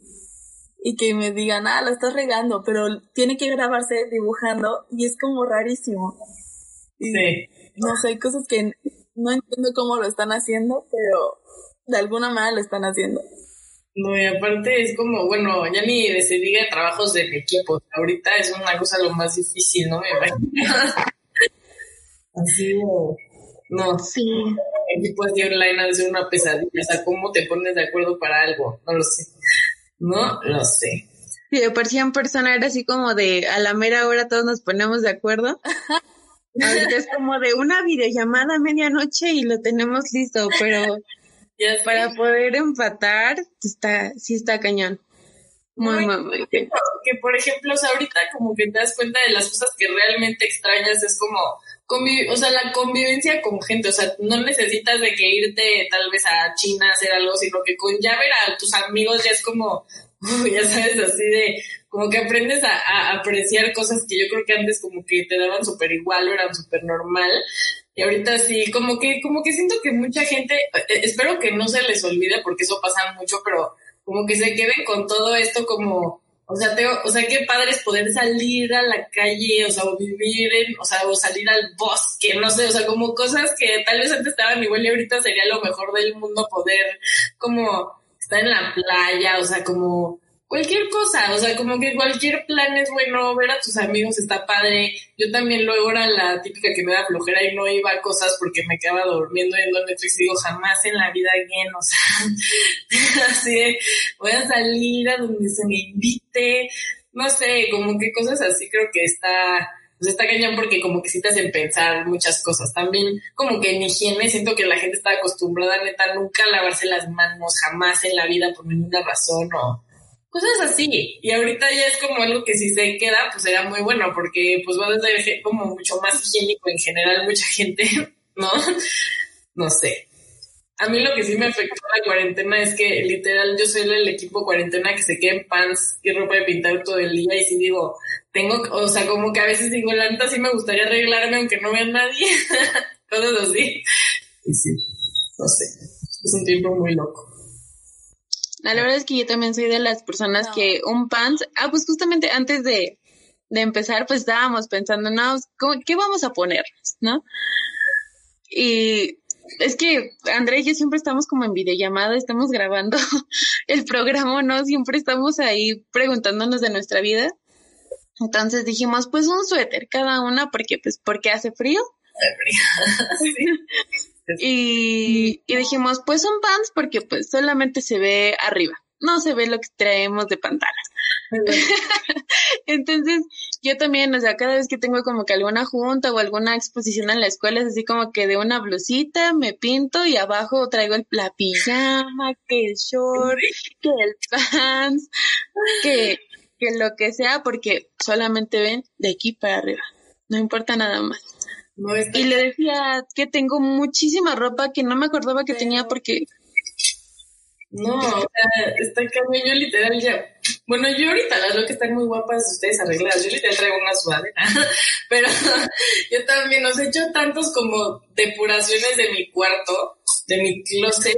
y que me digan, ah, lo estás regando, pero tiene que grabarse dibujando y es como rarísimo. sí. No sé, hay cosas que no entiendo cómo lo están haciendo, pero de alguna manera lo están haciendo. No, y aparte es como, bueno, ya ni se diga trabajos de equipo, ahorita es una cosa lo más difícil, ¿no? Así, no. Sí. Equipos de online ha de ser una pesadilla, o sea, ¿cómo te pones de acuerdo para algo? No lo sé. No lo sé. Sí, de por sí en persona era así como de a la mera hora todos nos ponemos de acuerdo. Ahorita es como de una videollamada a medianoche y lo tenemos listo, pero para poder empatar, está, sí está cañón. Muy, muy, muy que, que, por ejemplo, o ahorita como que te das cuenta de las cosas que realmente extrañas, es como, o sea, la convivencia con gente, o sea, no necesitas de que irte tal vez a China a hacer algo, sino que con ya ver a tus amigos ya es como, ya sabes, así de, como que aprendes a, a, apreciar cosas que yo creo que antes como que te daban súper igual o eran súper normal, y ahorita sí, como que, como que siento que mucha gente, eh, espero que no se les olvide porque eso pasa mucho, pero como que se queden con todo esto como, o sea, tengo, o sea, qué padre es poder salir a la calle, o sea, o vivir en, o sea, o salir al bosque, no sé, o sea, como cosas que tal vez antes estaban igual y ahorita sería lo mejor del mundo poder como estar en la playa, o sea, como cualquier cosa, o sea, como que cualquier plan es bueno, ver a tus amigos está padre. Yo también luego era la típica que me da flojera y no iba a cosas porque me quedaba durmiendo en Netflix y digo, jamás en la vida again, o sea, así voy a salir a donde se me invite, no sé, como que cosas así creo que está pues está cañón porque como que sí te hacen pensar muchas cosas. También como que en higiene siento que la gente está acostumbrada neta nunca lavarse las manos jamás en la vida por ninguna razón o cosas así. Y ahorita ya es como algo que si se queda, pues será muy bueno, porque pues va a ser como mucho más higiénico en general mucha gente, ¿no? No sé. A mí lo que sí me afectó la cuarentena es que literal yo soy el equipo cuarentena que se queda en pants y ropa de pintar todo el día y si digo, tengo, o sea, como que a veces digo, la neta sí me gustaría arreglarme aunque no vea nadie, cosas así. Y sí, no sé, es un tiempo muy loco. La verdad es que yo también soy de las personas que un pants, ah, pues justamente antes de, de empezar, pues estábamos pensando, no, ¿qué vamos a poner? ¿No? Y es que André y yo siempre estamos como en videollamada, estamos grabando el programa, ¿no? Siempre estamos ahí preguntándonos de nuestra vida. Entonces dijimos, pues un suéter cada una, porque pues porque hace frío. Hace frío. Y, y dijimos, pues son pants porque pues solamente se ve arriba, no se ve lo que traemos de pantalla. Entonces, yo también, o sea, cada vez que tengo como que alguna junta o alguna exposición en la escuela, es así como que de una blusita me pinto y abajo traigo el, la pijama, que el short, que el pants, que, que lo que sea, porque solamente ven de aquí para arriba. No importa nada más y le decía que tengo muchísima ropa que no me acordaba que tenía porque... No, o sea, está cabrón, yo literal ya... Bueno, yo ahorita las veo que están muy guapas ustedes arregladas, yo literal traigo una sudadera, pero yo también os he hecho tantos como depuraciones de mi cuarto, de mi closet,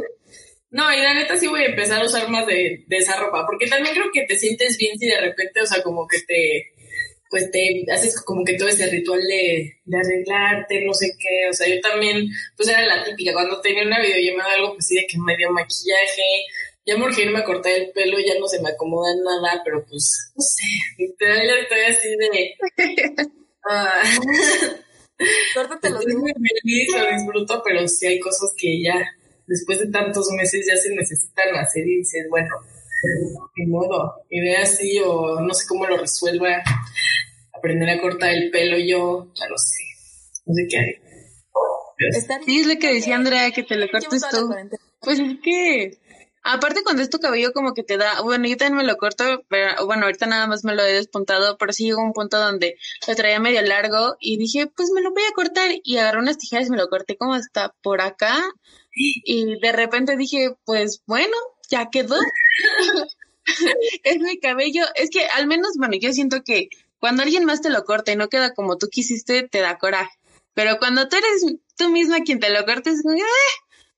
No, y la neta sí voy a empezar a usar más de, de esa ropa, porque también creo que te sientes bien si de repente, o sea, como que te, pues te haces como que todo ese ritual de, de arreglarte, no sé qué, o sea, yo también, pues era la típica, cuando tenía una videollamada algo, pues sí, de que medio maquillaje, ya me urgí me corté el pelo, ya no se me acomoda nada, pero pues, no sé, literal estoy así de... uh, Córtate los Estoy muy feliz, lo disfruto, pero sí hay cosas que ya, después de tantos meses, ya se necesitan hacer y dices, bueno, ni modo, idea así o no sé cómo lo resuelva, aprender a cortar el pelo yo, ya lo sé, no sé qué haré. Sí, es lo que decía Andrea, que te lo cortes tú. Pues es que Aparte cuando es tu cabello como que te da, bueno, yo también me lo corto, pero bueno, ahorita nada más me lo he despuntado, pero sí llegó un punto donde lo traía medio largo y dije, pues me lo voy a cortar y agarré unas tijeras y me lo corté como hasta por acá y de repente dije, pues bueno, ya quedó. es mi cabello, es que al menos, bueno, yo siento que cuando alguien más te lo corta y no queda como tú quisiste, te da coraje. Pero cuando tú eres tú misma quien te lo cortes, como,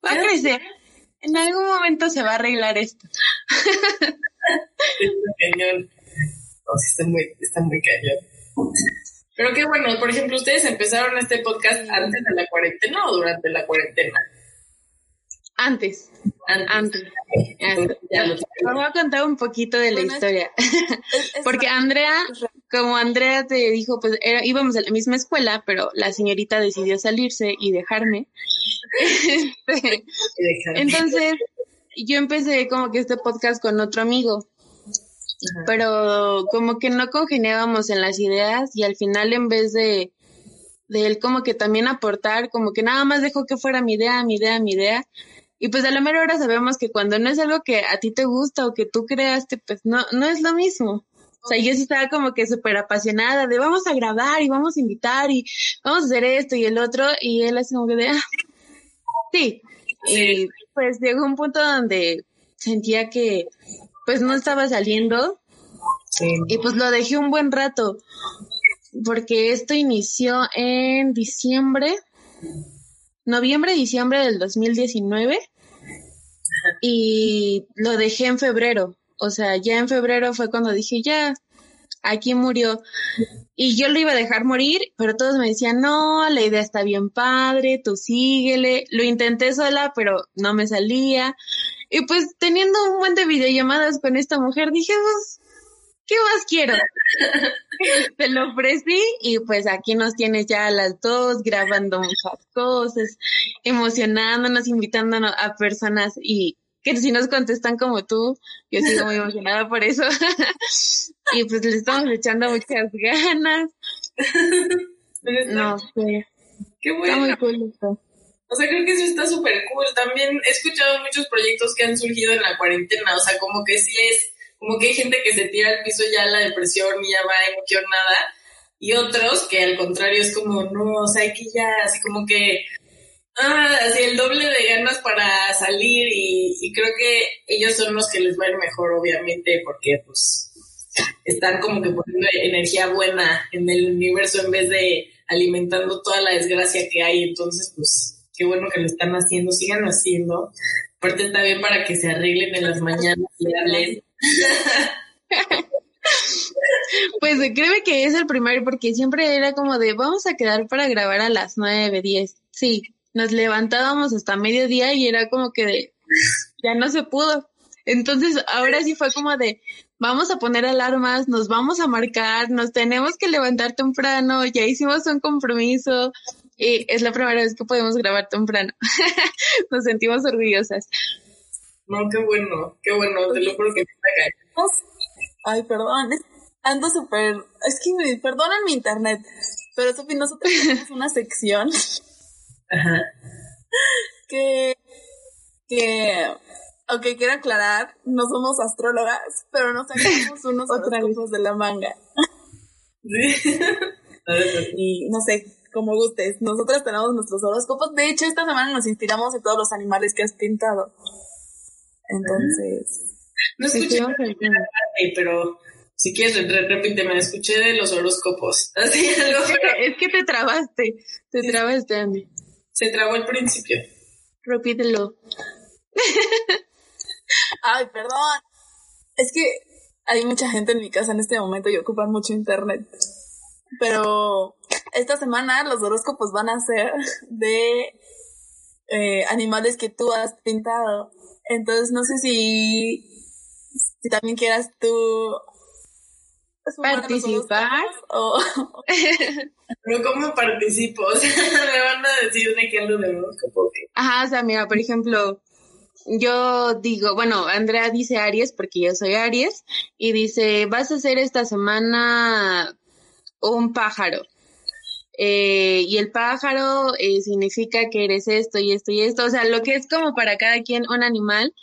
va a crecer en algún momento se va a arreglar esto. está cañón. Sí, está muy, está muy cañón. Pero qué bueno, por ejemplo, ustedes empezaron este podcast antes de la cuarentena o durante la cuarentena? Antes. Antes. Antes. voy a contar un poquito de la historia. Porque Andrea, como Andrea te dijo, pues íbamos a la misma escuela, pero la señorita decidió salirse y dejarme. Este, entonces, yo empecé como que este podcast con otro amigo. Pero como que no congeniábamos en las ideas y al final en vez de, de él como que también aportar, como que nada más dejó que fuera mi idea, mi idea, mi idea, y pues a la mera hora sabemos que cuando no es algo que a ti te gusta o que tú creaste, pues no, no es lo mismo. O sea, yo sí estaba como que súper apasionada de vamos a grabar y vamos a invitar y vamos a hacer esto y el otro. Y él así como que de, ah, sí. Y pues llegó un punto donde sentía que pues no estaba saliendo. Y pues lo dejé un buen rato. Porque esto inició en diciembre noviembre, diciembre del 2019 y lo dejé en febrero. O sea, ya en febrero fue cuando dije, ya, aquí murió. Y yo lo iba a dejar morir, pero todos me decían, no, la idea está bien padre, tú síguele. Lo intenté sola, pero no me salía. Y pues teniendo un buen de videollamadas con esta mujer, dije, pues, ¿qué más quiero? Te lo ofrecí y pues aquí nos tienes ya a las dos grabando muchas cosas, emocionándonos, invitándonos a personas y que si nos contestan como tú, yo sigo muy emocionada por eso. y pues le estamos echando muchas ganas. no sé. Qué bueno. Está muy cool esto. O sea, creo que eso está súper cool. También he escuchado muchos proyectos que han surgido en la cuarentena. O sea, como que sí es como que hay gente que se tira al piso ya la depresión y ya va y no quiero nada, y otros que al contrario es como, no, o sea, hay que ya, así como que, ah, así el doble de ganas para salir y, creo que ellos son los que les va a ir mejor, obviamente, porque pues están como que poniendo energía buena en el universo en vez de alimentando toda la desgracia que hay, entonces pues qué bueno que lo están haciendo, sigan haciendo. Aparte está bien para que se arreglen en las mañanas y hablen pues créeme que es el primero porque siempre era como de vamos a quedar para grabar a las nueve, diez. Sí, nos levantábamos hasta mediodía y era como que de ya no se pudo. Entonces ahora sí fue como de vamos a poner alarmas, nos vamos a marcar, nos tenemos que levantar temprano, ya hicimos un compromiso y es la primera vez que podemos grabar temprano. nos sentimos orgullosas. No, qué bueno, qué bueno, te lo juro que me está Ay, perdón, ando súper, es que me perdonan mi internet, pero Sofi, nosotros tenemos una sección Ajá. que, que, ok, quiero aclarar, no somos astrólogas, pero nos sacamos unos horóscopos de la manga. Sí. y no sé, como gustes, nosotros tenemos nuestros horóscopos, de hecho esta semana nos inspiramos en todos los animales que has pintado. Entonces. No escuché pero si quieres, repíteme, escuché de los horóscopos. Así algo, Es que te trabaste, te trabaste, Andy. Se trabó al principio. Repítelo. Ay, perdón. Es que hay mucha gente en mi casa en este momento y ocupan mucho internet. Pero esta semana los horóscopos van a ser de eh, animales que tú has pintado. Entonces no sé si, si también quieras tú participar. o pero cómo participo o sea me van a decir de qué lo de horóscopo ajá o sea mira por ejemplo yo digo, bueno, Andrea dice Aries porque yo soy Aries y dice, vas a hacer esta semana un pájaro. Eh, y el pájaro eh, significa que eres esto y esto y esto, o sea, lo que es como para cada quien un animal.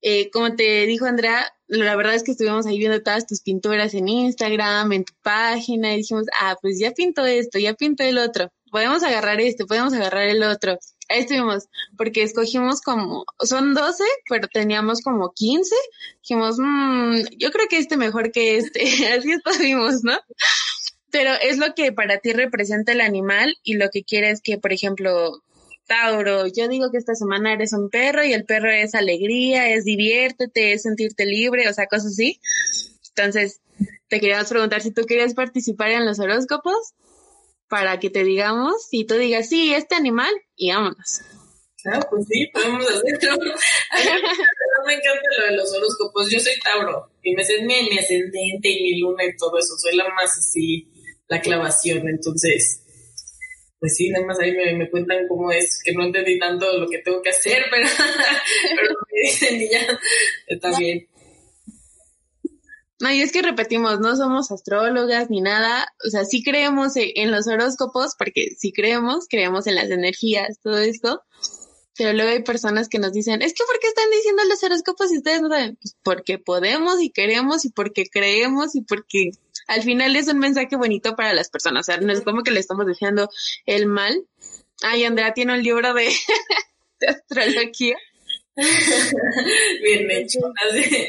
Eh, como te dijo Andrea, la verdad es que estuvimos ahí viendo todas tus pinturas en Instagram, en tu página, y dijimos, ah, pues ya pinto esto, ya pinto el otro, podemos agarrar este, podemos agarrar el otro. Ahí estuvimos, porque escogimos como, son 12, pero teníamos como 15. Dijimos, mmm, yo creo que este mejor que este. Así estuvimos, ¿no? Pero es lo que para ti representa el animal y lo que quieres que, por ejemplo, Tauro, yo digo que esta semana eres un perro y el perro es alegría, es diviértete, es sentirte libre, o sea, cosas así. Entonces, te queríamos preguntar si tú querías participar en los horóscopos para que te digamos y tú digas, sí, este animal y vámonos. Ah, pues sí, podemos hacerlo. me encanta lo de los horóscopos. Yo soy Tauro y me sé mi, mi ascendente y mi luna y todo eso. Soy la más así, la clavación. Entonces, pues sí, nada más ahí me, cuentan cómo es, que no entendí tanto lo que tengo que hacer, pero, pero me dicen y ya está bien. No, y es que repetimos, no somos astrólogas ni nada, o sea, sí creemos en los horóscopos, porque sí creemos, creemos en las energías, todo esto, pero luego hay personas que nos dicen, es que ¿por qué están diciendo los horóscopos y ustedes no saben? Pues porque podemos y queremos y porque creemos y porque al final es un mensaje bonito para las personas. O sea, no es como que le estamos diciendo el mal. Ay, Andrea tiene un libro de, astrología. Bien hecho,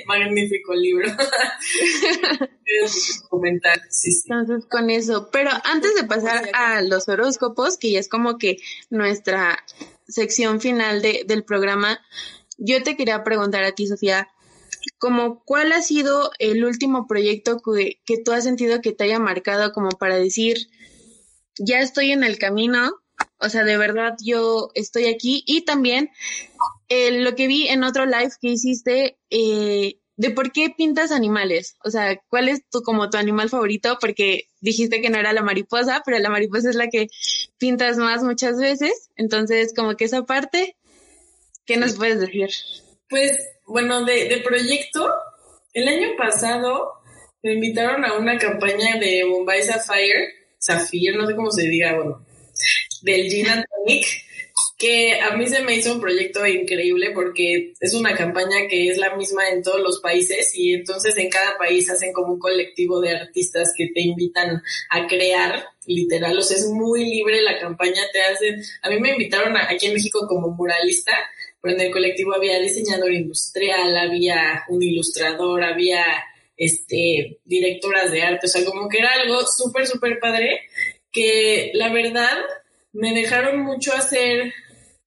magnífico libro. comentar, Entonces, con eso. Pero antes de pasar a los horóscopos, que ya es como que nuestra sección final de, del programa, yo te quería preguntar a ti, Sofía, como cuál ha sido el último proyecto que, tú has sentido que te haya marcado como para decir, ya estoy en el camino, o sea, de verdad yo estoy aquí y también eh, lo que vi en otro live que hiciste eh, de por qué pintas animales, o sea, cuál es tu como tu animal favorito, porque dijiste que no era la mariposa, pero la mariposa es la que pintas más muchas veces, entonces como que esa parte, ¿qué nos puedes decir? Pues bueno, de, de proyecto, el año pasado me invitaron a una campaña de Bombay Sapphire, Sapphire, no sé cómo se diga, bueno, del Gin and Tonic, que a mí se me hizo un proyecto increíble porque es una campaña que es la misma en todos los países y entonces en cada país hacen como un colectivo de artistas que te invitan a crear, literal, o sea, es muy libre la campaña, te hacen, a mí me invitaron aquí en México como muralista pero en el colectivo había diseñador industrial, había un ilustrador, había este, directoras de arte, o sea, como que era algo súper, súper padre, que la verdad me dejaron mucho hacer,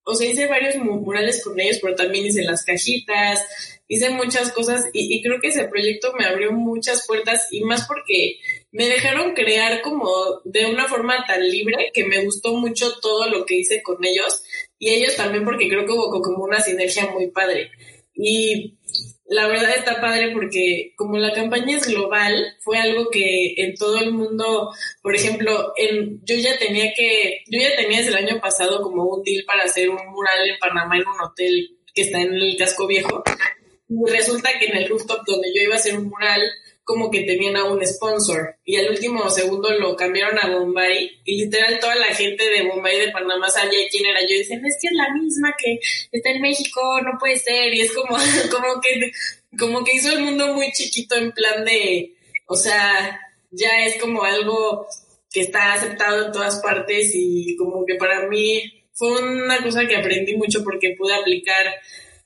o sea, hice varios murales con ellos, pero también hice las cajitas, hice muchas cosas y, creo que ese proyecto me abrió muchas puertas y más porque me dejaron crear como de una forma tan libre que me gustó mucho todo lo que hice con ellos y ellos también porque creo que hubo como una sinergia muy padre. Y la verdad está padre porque como la campaña es global, fue algo que en todo el mundo, por ejemplo, en, yo ya tenía que, yo ya tenía desde el año pasado como un deal para hacer un mural en Panamá en un hotel que está en el casco viejo. Y resulta que en el rooftop donde yo iba a hacer un mural, como que tenían a un sponsor y al último segundo lo cambiaron a Bombay y literal toda la gente de Bombay de Panamá sabía quién era. Yo y dicen es que es la misma que está en México no puede ser y es como como que como que hizo el mundo muy chiquito en plan de o sea ya es como algo que está aceptado en todas partes y como que para mí fue una cosa que aprendí mucho porque pude aplicar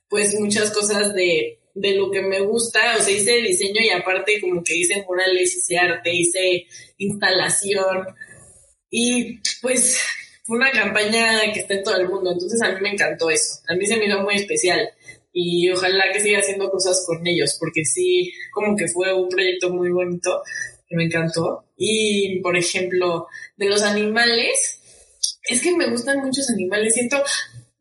pues muchas cosas de de lo que me gusta, o sea, hice diseño y aparte como que hice murales, hice arte, hice instalación y pues fue una campaña que está en todo el mundo, entonces a mí me encantó eso, a mí se me hizo muy especial y ojalá que siga haciendo cosas con ellos, porque sí, como que fue un proyecto muy bonito que me encantó. Y, por ejemplo, de los animales, es que me gustan muchos animales, siento,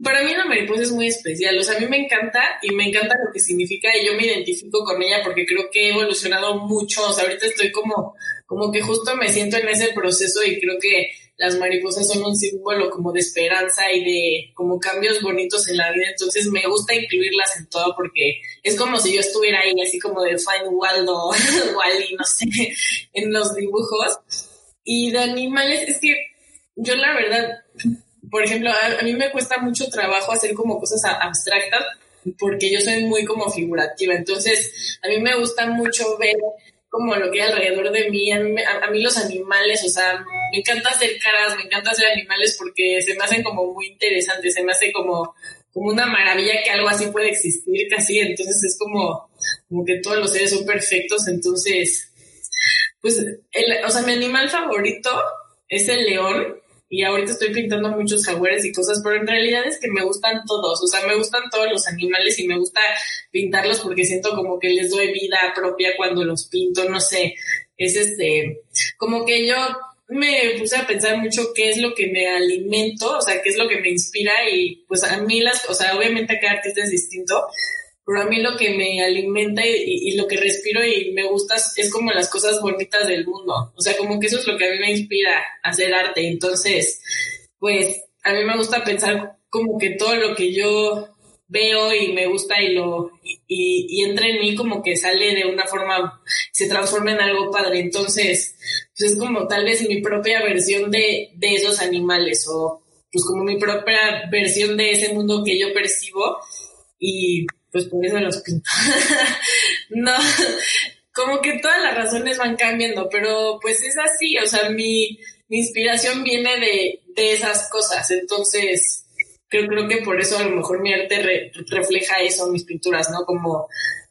para mí la mariposa es muy especial, o sea, a mí me encanta y me encanta lo que significa y yo me identifico con ella porque creo que he evolucionado mucho, o sea, ahorita estoy como, como que justo me siento en ese proceso y creo que las mariposas son un símbolo como de esperanza y de como cambios bonitos en la vida, entonces me gusta incluirlas en todo porque es como si yo estuviera ahí, así como de Find Waldo, Wally, no sé, en los dibujos. Y de animales, es que yo la verdad por ejemplo, a, mí me cuesta mucho trabajo hacer como cosas abstractas porque yo soy muy como figurativa. Entonces, a mí me gusta mucho ver como lo que hay alrededor de mí. A mí, los animales, o sea, me encanta hacer caras, me encanta hacer animales porque se me hacen como muy interesantes, se me hace como, como una maravilla que algo así puede existir casi. Entonces, es como, como que todos los seres son perfectos. Entonces, pues, el, o sea, mi animal favorito es el león y ahorita estoy pintando muchos jaguares y cosas, pero en realidad es que me gustan todos, o sea, me gustan todos los animales y me gusta pintarlos porque siento como que les doy vida propia cuando los pinto, no sé, es este, como que yo me puse a pensar mucho qué es lo que me alimento, o sea, qué es lo que me inspira y pues a mí las, o sea, obviamente cada artista es distinto, pero a mí lo que me alimenta y, lo que respiro y me gusta es como las cosas bonitas del mundo. O sea, como que eso es lo que a mí me inspira a hacer arte. Entonces, pues a mí me gusta pensar como que todo lo que yo veo y me gusta y lo y, y entra en mí como que sale de una forma se transforma en algo padre entonces pues es como tal vez mi propia versión de, de esos animales o pues como mi propia versión de ese mundo que yo percibo y pues por eso los pinto. no, como que todas las razones van cambiando, pero pues es así, o sea, mi, inspiración viene de, de, esas cosas, entonces creo, creo que por eso a lo mejor mi arte refleja eso, mis pinturas, ¿no? Como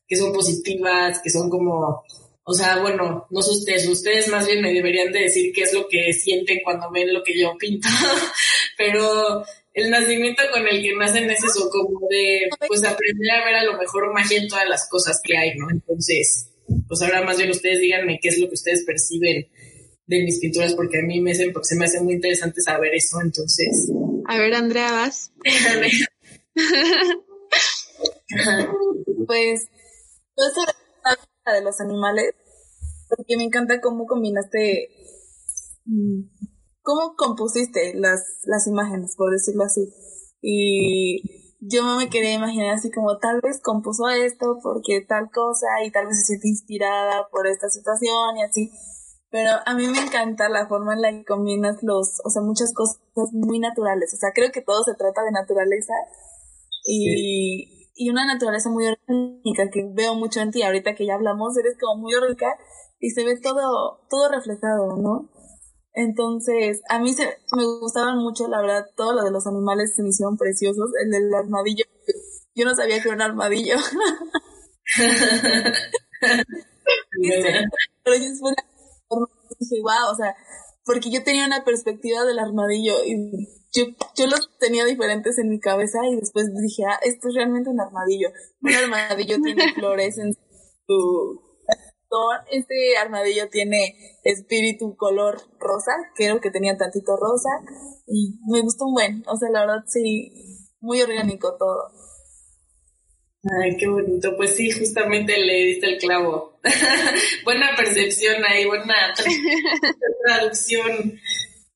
que son positivas, que son como, o sea, bueno, no sé ustedes, ustedes más bien me deberían de decir qué es lo que sienten cuando ven lo que yo pinto, pero el nacimiento con el que nacen es eso, como de, pues aprender a ver a lo mejor magia en todas las cosas que hay, ¿no? Entonces, pues ahora más bien ustedes díganme qué es lo que ustedes perciben de mis pinturas, porque a mí me hacen, porque se me hace muy interesante saber eso, entonces. A ver, Andrea, vas. pues, yo de los animales, porque me encanta cómo combinaste mm, ¿cómo compusiste las, las imágenes, por decirlo así? Y yo me quería imaginar así como tal vez compuso esto porque tal cosa y tal vez se siente inspirada por esta situación y así. Pero a mí me encanta la forma en la que combinas los, o sea, muchas cosas muy naturales. O sea, creo que todo se trata de naturaleza y, y una naturaleza muy orgánica que veo mucho en ti. Ahorita que ya hablamos, eres como muy orgánica y se ve todo, todo reflejado, ¿no? Entonces, a mí se, me gustaban mucho, la verdad, todo lo de los animales se me hicieron preciosos. El del armadillo, yo no sabía que era un armadillo. Pero yo después dije, wow, o sea, porque yo tenía una perspectiva del armadillo y yo, yo los tenía diferentes en mi cabeza y después dije, ah, esto es realmente un armadillo. Un armadillo tiene flores en su este armadillo tiene espíritu color rosa, creo que tenía tantito rosa y me gustó un buen, o sea, la verdad sí, muy orgánico todo. Ay, qué bonito. Pues sí, justamente le diste el clavo. buena percepción ahí, buena traducción.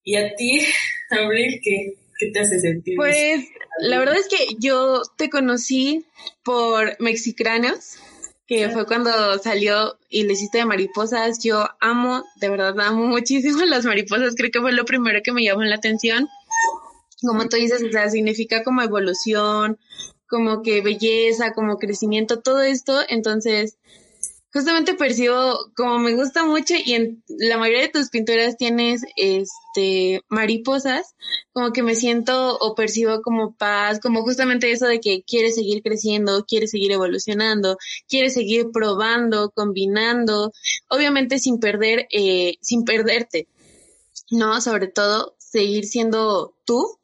¿Y a ti, Abril, qué, qué te hace sentir? Pues la verdad es que yo te conocí por Mexicranos que fue cuando salió y le hiciste de mariposas. Yo amo, de verdad amo muchísimo las mariposas, creo que fue lo primero que me llamó la atención. Como tú dices, o sea, significa como evolución, como que belleza, como crecimiento, todo esto. Entonces, justamente percibo, como me gusta mucho y en la mayoría de tus pinturas tienes este mariposas, como que me siento o percibo como paz, como justamente eso de que quieres seguir creciendo, quieres seguir evolucionando, quieres seguir probando, combinando, obviamente sin perder, eh, sin perderte, ¿no? Sobre todo seguir siendo tú,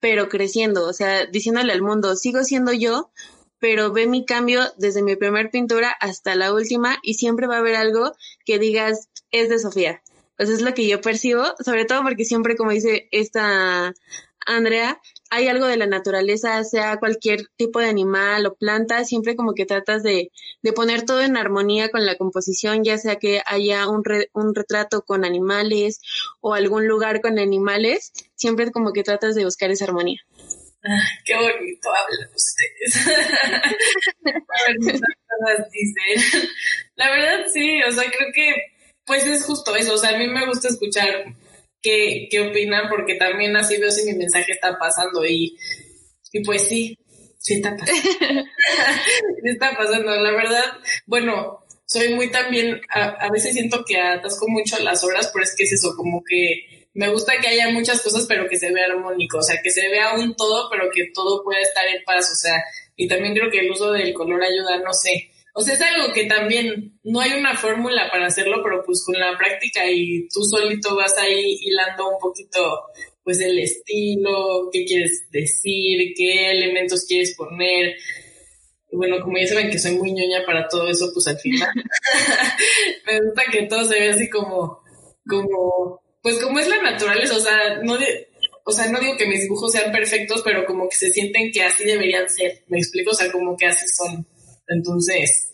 pero creciendo, o sea, diciéndole al mundo, sigo siendo yo, pero ve mi cambio desde mi primer pintura hasta la última y siempre va a haber algo que digas, es de Sofía. Pues es lo que yo percibo, sobre todo porque siempre, como dice esta Andrea, hay algo de la naturaleza, sea cualquier tipo de animal o planta, siempre como que tratas de, de poner todo en armonía con la composición, ya sea que haya un, un retrato con animales o algún lugar con animales, siempre como que tratas de buscar esa armonía. Ah, qué bonito hablan ustedes. La verdad sí, o sea, creo que pues es justo eso, o sea, a mí me gusta escuchar qué, qué opinan porque también así veo si mi mensaje está pasando y, y pues sí, sí está pasando. sí está pasando, la verdad, bueno, soy muy también, a, a veces siento que atasco mucho las horas, pero es que es eso, como que me gusta que haya muchas cosas, pero que se vea armónico, o sea, que se vea un todo, pero que todo pueda estar en paz, o sea, y también creo que el uso del color ayuda, no sé. O sea, es algo que también no hay una fórmula para hacerlo, pero pues con la práctica y tú solito vas ahí hilando un poquito, pues el estilo, qué quieres decir, qué elementos quieres poner. Bueno, como ya saben que soy muy ñoña para todo eso, pues al final me gusta que todo se vea así como, como pues como es la naturaleza, o sea, no o sea, no digo que mis dibujos sean perfectos, pero como que se sienten que así deberían ser, me explico, o sea, como que así son. Entonces,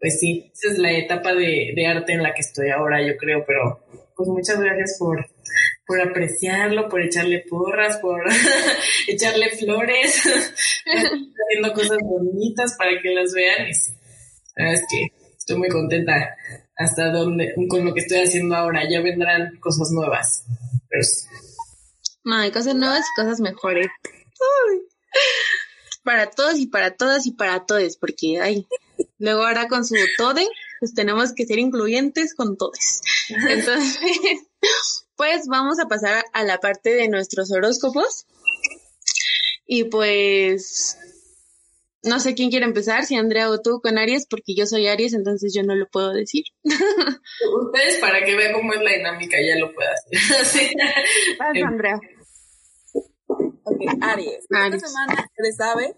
pues sí, esa es la etapa de, arte en la que estoy ahora, yo creo, pero pues muchas gracias por, por apreciarlo, por echarle porras, por echarle flores, haciendo cosas bonitas para que las vean. Es, es que estoy muy contenta hasta donde, con lo que estoy haciendo ahora. Ya vendrán cosas nuevas. No, hay cosas nuevas y cosas mejores. Para todos y para todas y para todos, porque hay. Luego ahora con su tode, pues tenemos que ser incluyentes con todos. Entonces, pues vamos a pasar a la parte de nuestros horóscopos. Y pues no sé quién quiere empezar, si Andrea o tú con Aries, porque yo soy Aries, entonces yo no lo puedo decir. Ustedes para que vean cómo es la dinámica ya lo puedo hacer. Vas, Andrea. Ok, Aries. Esta semana se sabe,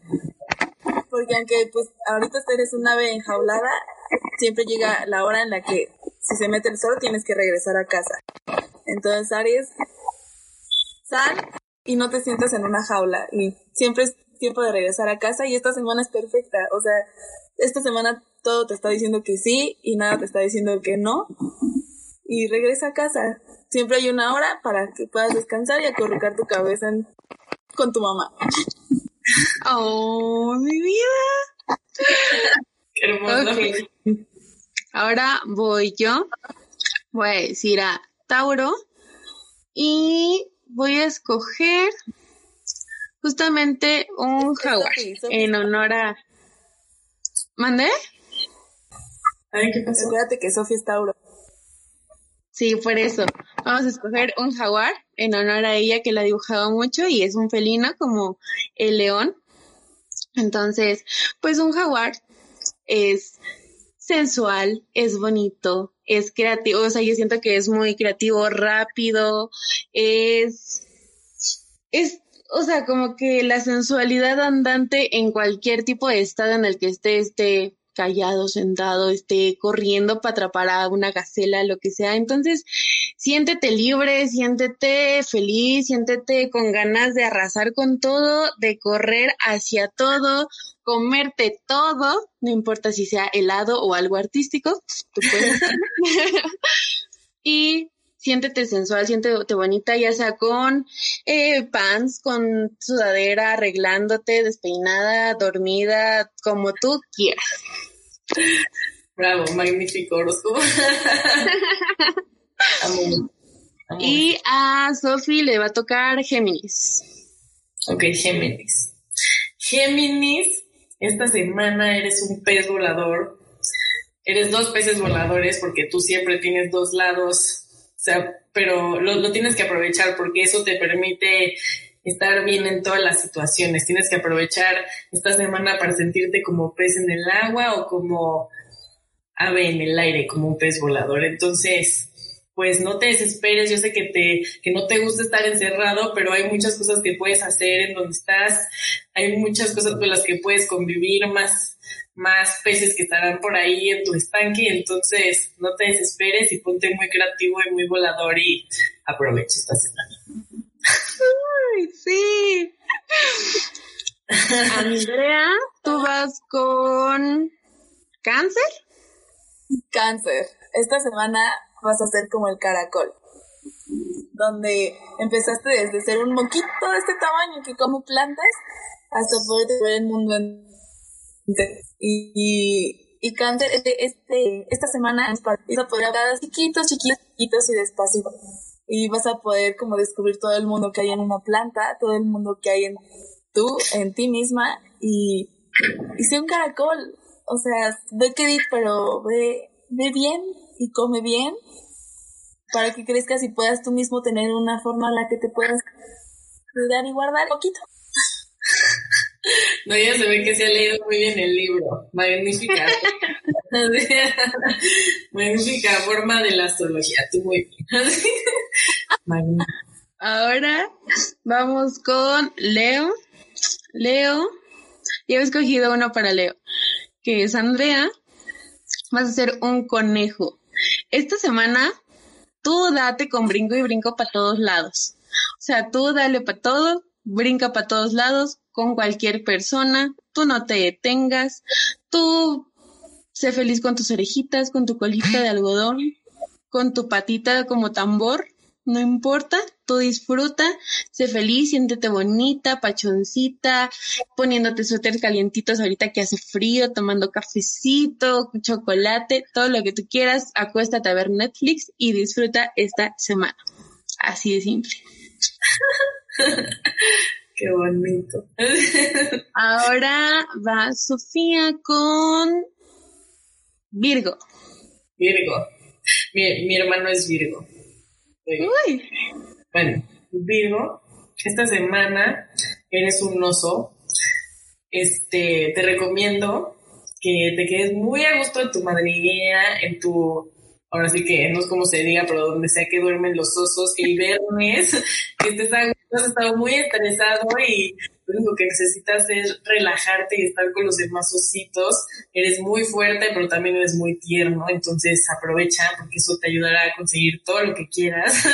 porque aunque pues ahorita eres un ave enjaulada, siempre llega la hora en la que si se mete el sol tienes que regresar a casa. Entonces, Aries, sal y no te sientas en una jaula y siempre es tiempo de regresar a casa y esta semana es perfecta. O sea, esta semana todo te está diciendo que sí y nada te está diciendo que no. Y regresa a casa. Siempre hay una hora para que puedas descansar y acurrucar tu cabeza con tu mamá. Oh, mi vida. Qué hermoso. Ahora voy yo. Voy a decir a Tauro y voy a escoger justamente un jaguar en honor a... ¿Mandé? Ay, ¿qué pasó? Acuérdate que Sofía es Tauro. Sí, por eso. Vamos a escoger un jaguar en honor a ella que la ha dibujado mucho y es un felino como el león. Entonces, pues un jaguar es sensual, es bonito, es creativo, o sea, yo siento que es muy creativo, rápido, es, es o sea, como que la sensualidad andante en cualquier tipo de estado en el que esté, esté callado, sentado, esté corriendo para atrapar a una gacela, lo que sea. Entonces, siéntete libre, siéntete feliz, siéntete con ganas de arrasar con todo, de correr hacia todo, comerte todo, no importa si sea helado o algo artístico, tú puedes. y siéntete sensual, siéntete bonita, ya sea con eh, pants, con sudadera, arreglándote, despeinada, dormida, como tú quieras. Bravo, magnífico Y a Sofi le va a tocar Géminis. Ok, Géminis. Géminis, esta semana eres un pez volador. Eres dos peces voladores porque tú siempre tienes dos lados sea, pero lo, tienes que aprovechar porque eso te permite estar bien en todas las situaciones. Tienes que aprovechar esta semana para sentirte como pez en el agua o como ave en el aire, como un pez volador. Entonces, pues no te desesperes, yo sé que te, que no te gusta estar encerrado, pero hay muchas cosas que puedes hacer en donde estás, hay muchas cosas con las que puedes convivir, más, más peces que estarán por ahí en tu estanque, entonces no te desesperes y ponte muy creativo y muy volador y aprovecha esta semana. Ay, sí. Andrea, tú vas con cáncer. Cáncer. Esta semana vas a ser como el caracol, donde empezaste desde ser un moquito de este tamaño que come plantas hasta poder ver el mundo y, y, y cáncer este, este, esta semana vas a poder hablar chiquitos, chiquitos, chiquitos y despacio y vas a poder como descubrir todo el mundo que hay en una planta, todo el mundo que hay en tú, en ti misma y, y sé un caracol, o sea, ve que pero ve, ve bien y come bien para que crezcas y puedas tú mismo tener una forma en la que te puedas cuidar y guardar un poquito. No, ya se ve que se ha leído muy bien el libro. Magnífica. Magnífica forma de la astrología. Tú muy bien. Ahora vamos con Leo. Leo. Ya he escogido uno para Leo, que es Andrea. Vas a ser un conejo. Esta semana tú date con brinco y brinco para todos lados. O sea, tú dale para todo, brinca para todos lados, con cualquier persona, tú no te detengas, tú sé feliz con tus orejitas, con tu colita de algodón, con tu patita como tambor no importa, tú disfruta, sé feliz, siéntete bonita, pachoncita, poniéndote suéter calientitos ahorita que hace frío, tomando cafecito, chocolate, todo lo que tú quieras, acuéstate a ver Netflix y disfruta esta semana. Así de simple. Qué bonito. Ahora va Sofía con Virgo. Virgo. Mi, mi hermano es Virgo. Bueno, Virgo, esta semana eres un oso. Este, te recomiendo que te quedes muy a gusto en tu madriguera, en tu, ahora sí que no es como se diga, pero donde sea que duermen los osos, que el viernes, que estés a has estado muy estresado y lo único que necesitas es relajarte y estar con los demás ositos. Eres muy fuerte, pero también eres muy tierno, entonces aprovecha porque eso te ayudará a conseguir todo lo que quieras.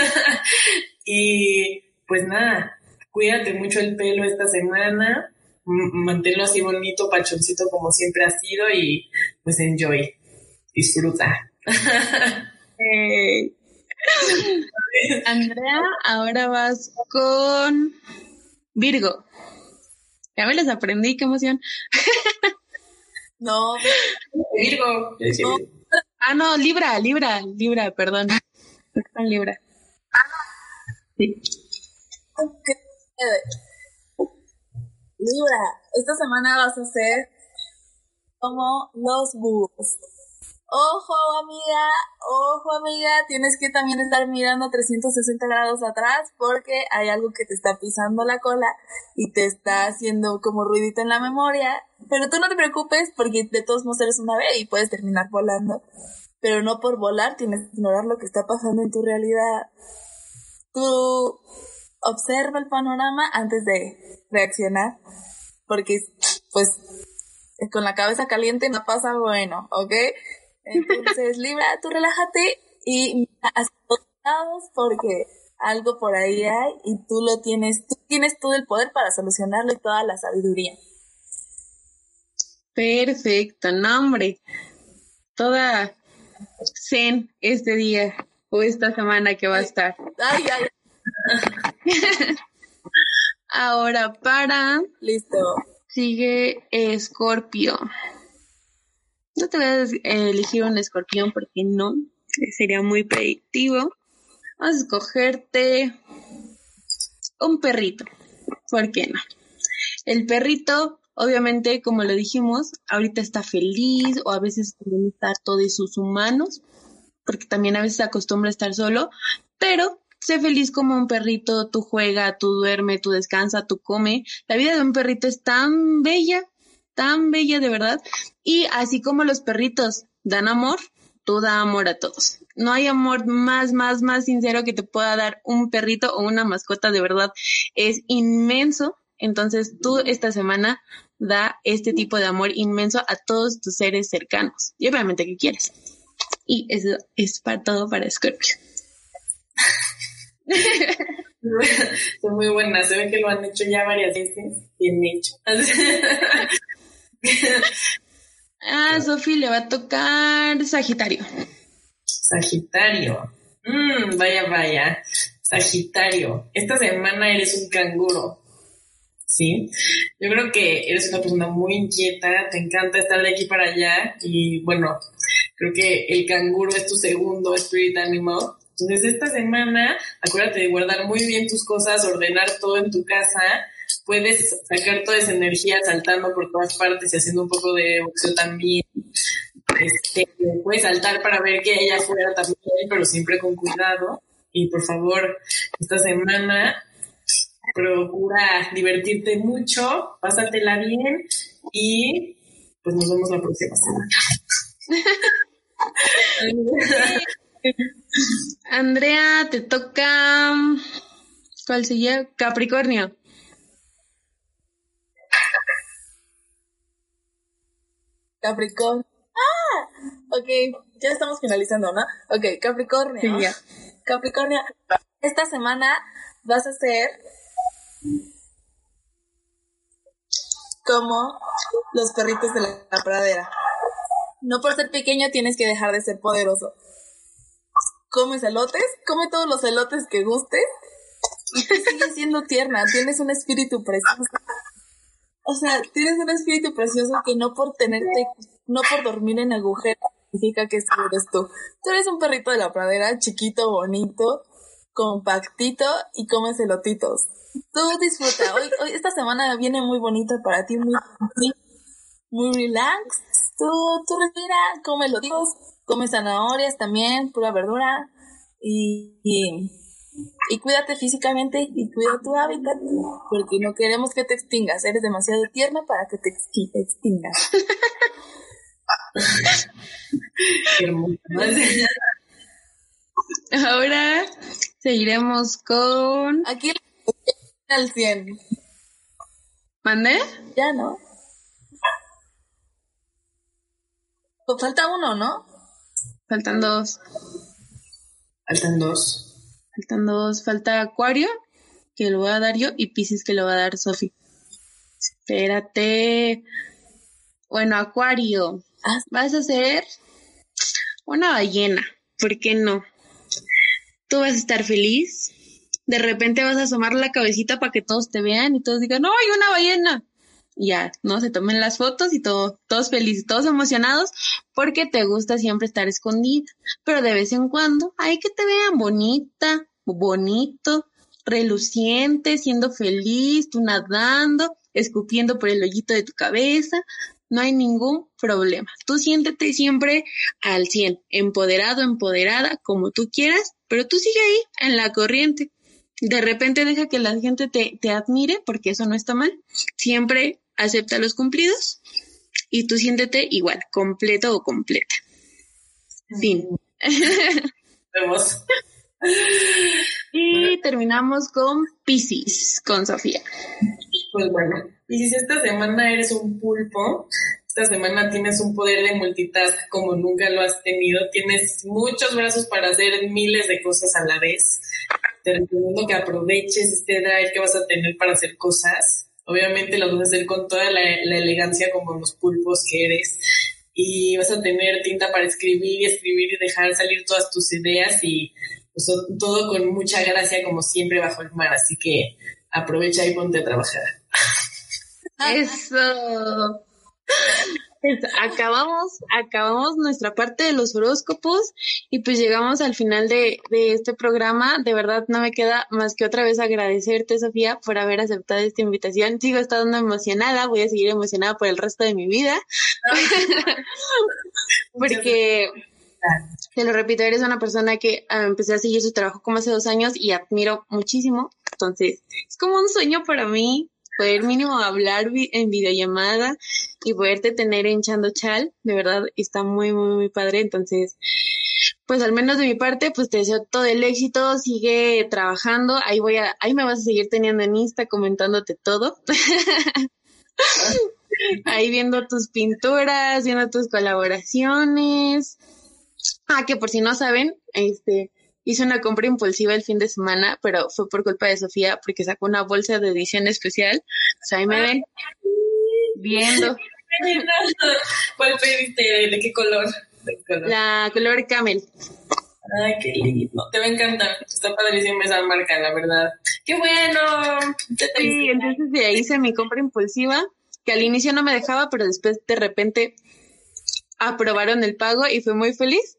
y pues nada, cuídate mucho el pelo esta semana, manténlo así bonito, pachoncito como siempre ha sido y pues enjoy, disfruta. Andrea, ahora vas con Virgo. Ya me les aprendí, qué emoción. no, Virgo. Ah, no, Libra, Libra, Libra, perdón. Están Libra. Sí. Libra, esta semana vas a ser como los búhos ojo amiga, ojo amiga, tienes que también estar mirando 360 grados atrás porque hay algo que te está pisando la cola y te está haciendo como ruidito en la memoria. Pero tú no te preocupes porque de todos modos eres una ave y puedes terminar volando. Pero no por volar tienes que ignorar lo que está pasando en tu realidad. Tú observa el panorama antes de reaccionar porque pues con la cabeza caliente no pasa bueno, ¿ok? Entonces, Libra, tú relájate y hacia todos porque algo por ahí hay y tú lo tienes, tú tienes todo el poder para solucionarlo y toda la sabiduría. Perfecto, nombre. Toda zen este día o esta semana que va a estar. Ay, ay. Ahora para. Listo. Sigue Escorpio. No te voy a elegir un escorpión porque no, sería muy predictivo. Vamos a escogerte un perrito. ¿Por qué no? El perrito, obviamente, como lo dijimos, ahorita está feliz o a veces también está todos sus humanos, porque también a veces acostumbra a estar solo, pero sé feliz como un perrito, tú juega, tú duerme, tú descansa, tú come. La vida de un perrito es tan bella tan bella de verdad. Y así como los perritos dan amor, tú da amor a todos. No hay amor más, más, más sincero que te pueda dar un perrito o una mascota, de verdad. Es inmenso. Entonces tú esta semana da este tipo de amor inmenso a todos tus seres cercanos y obviamente que quieres. Y eso es para todo para Scorpio. Son muy buenas, se ve que lo han hecho ya varias veces, bien hecho. ah, Sofi le va a tocar Sagitario. Sagitario. Mm, vaya, vaya. Sagitario. Esta semana eres un canguro. ¿sí? Yo creo que eres una persona muy inquieta, te encanta estar de aquí para allá y bueno, creo que el canguro es tu segundo spirit animal. Entonces esta semana, acuérdate de guardar muy bien tus cosas, ordenar todo en tu casa, puedes sacar toda esa energía saltando por todas partes y haciendo un poco de boxeo también. Este, puedes saltar para ver que ella fuera también, pero siempre con cuidado. Y por favor, esta semana procura divertirte mucho, pásatela bien y pues nos vemos la próxima semana. Andrea, te toca. ¿Cuál sigue? Capricornio. Capricornio. ¡Ah! Ok, ya estamos finalizando, ¿no? Ok, Capricornio. Capricornio, esta semana vas a ser como los perritos de la pradera. No por ser pequeño tienes que dejar de ser poderoso. Comes elotes, come todos los elotes que guste y te sigues siendo tierna, tienes un espíritu precioso. O sea, tienes un espíritu precioso que no por tenerte, no por dormir en agujero significa que eres tú. Tú eres un perrito de la pradera, chiquito, bonito, compactito y comes elotitos. Tú disfruta. Hoy, hoy, esta semana viene muy bonita para ti, muy, muy relax. Tú, tú respira, come los come zanahorias también, pura verdura. Y, cuídate físicamente y cuida tu hábitat, porque no queremos que te extingas. Eres demasiado tierna para que te extingas. Ahora seguiremos con. Aquí al 100. ¿Mandé? Ya no. Pues falta uno, ¿no? Faltan dos. Faltan dos. Faltan. Falta Acuario, que lo voy a dar yo, y Pisces, que lo va a dar Sofi. Espérate. Bueno, Acuario. Vas a hacer una ballena. ¿Por qué no? Tú vas a estar feliz de repente vas a asomar la cabecita para que todos te vean y todos digan, ¡ay, una ballena! Y ya, ¿no? Se tomen las fotos y todo, todos felices, todos emocionados, porque te gusta siempre estar escondida. Pero de vez en cuando hay que te vean bonita, bonito, reluciente, siendo feliz, tú nadando, escupiendo por el hoyito de tu cabeza. No hay ningún problema. Tú siéntete siempre al 100, empoderado, empoderada, como tú quieras, pero tú sigue ahí, en la corriente de repente deja que la gente te, te admire, porque eso no está mal. Siempre acepta los cumplidos y tú siéntete igual, completo o completa. Fin. Vemos. terminamos con Pisces, con Sofía. Pues bueno, Pisces, esta semana eres un pulpo. Esta semana tienes un poder de multitask como nunca lo has tenido. Tienes muchos brazos para hacer miles de cosas a la vez te recomiendo que aproveches este drive que vas a tener para hacer cosas. Obviamente lo vas a hacer con toda la, elegancia como los pulpos que eres. Y vas a tener tinta para escribir y escribir y dejar salir todas tus ideas y pues, todo con mucha gracia como siempre bajo el mar. Así que aprovecha y ponte a trabajar. Eso acabamos, acabamos nuestra parte de los horóscopos y pues llegamos al final de, de, este programa. De verdad no me queda más que otra vez agradecerte, Sofía, por haber aceptado esta invitación. Sigo estando emocionada, voy a seguir emocionada por el resto de mi vida. Porque, te lo repito, eres una persona que ah, empecé a seguir su trabajo como hace dos años y admiro muchísimo. Entonces, es como un sueño para mí poder mínimo hablar en videollamada y poderte tener en Chando Chal, de verdad está muy, muy, muy padre. Entonces, pues al menos de mi parte, pues te deseo todo el éxito, sigue trabajando, ahí voy a, ahí me vas a seguir teniendo en Insta comentándote todo. ahí viendo tus pinturas, viendo tus colaboraciones. Ah, que por si no saben, este, hice una compra impulsiva el fin de semana, pero fue por culpa de Sofía porque sacó una bolsa de edición especial. Pues ahí me ven viendo. ¿Cuál pediste? ¿De qué color? La color camel. Ay, qué lindo. Te va a encantar. Está padrísima esa marca, la verdad. ¡Qué bueno! Sí, entonces de ahí hice mi compra impulsiva, que al inicio no me dejaba, pero después de repente aprobaron el pago y fui muy feliz.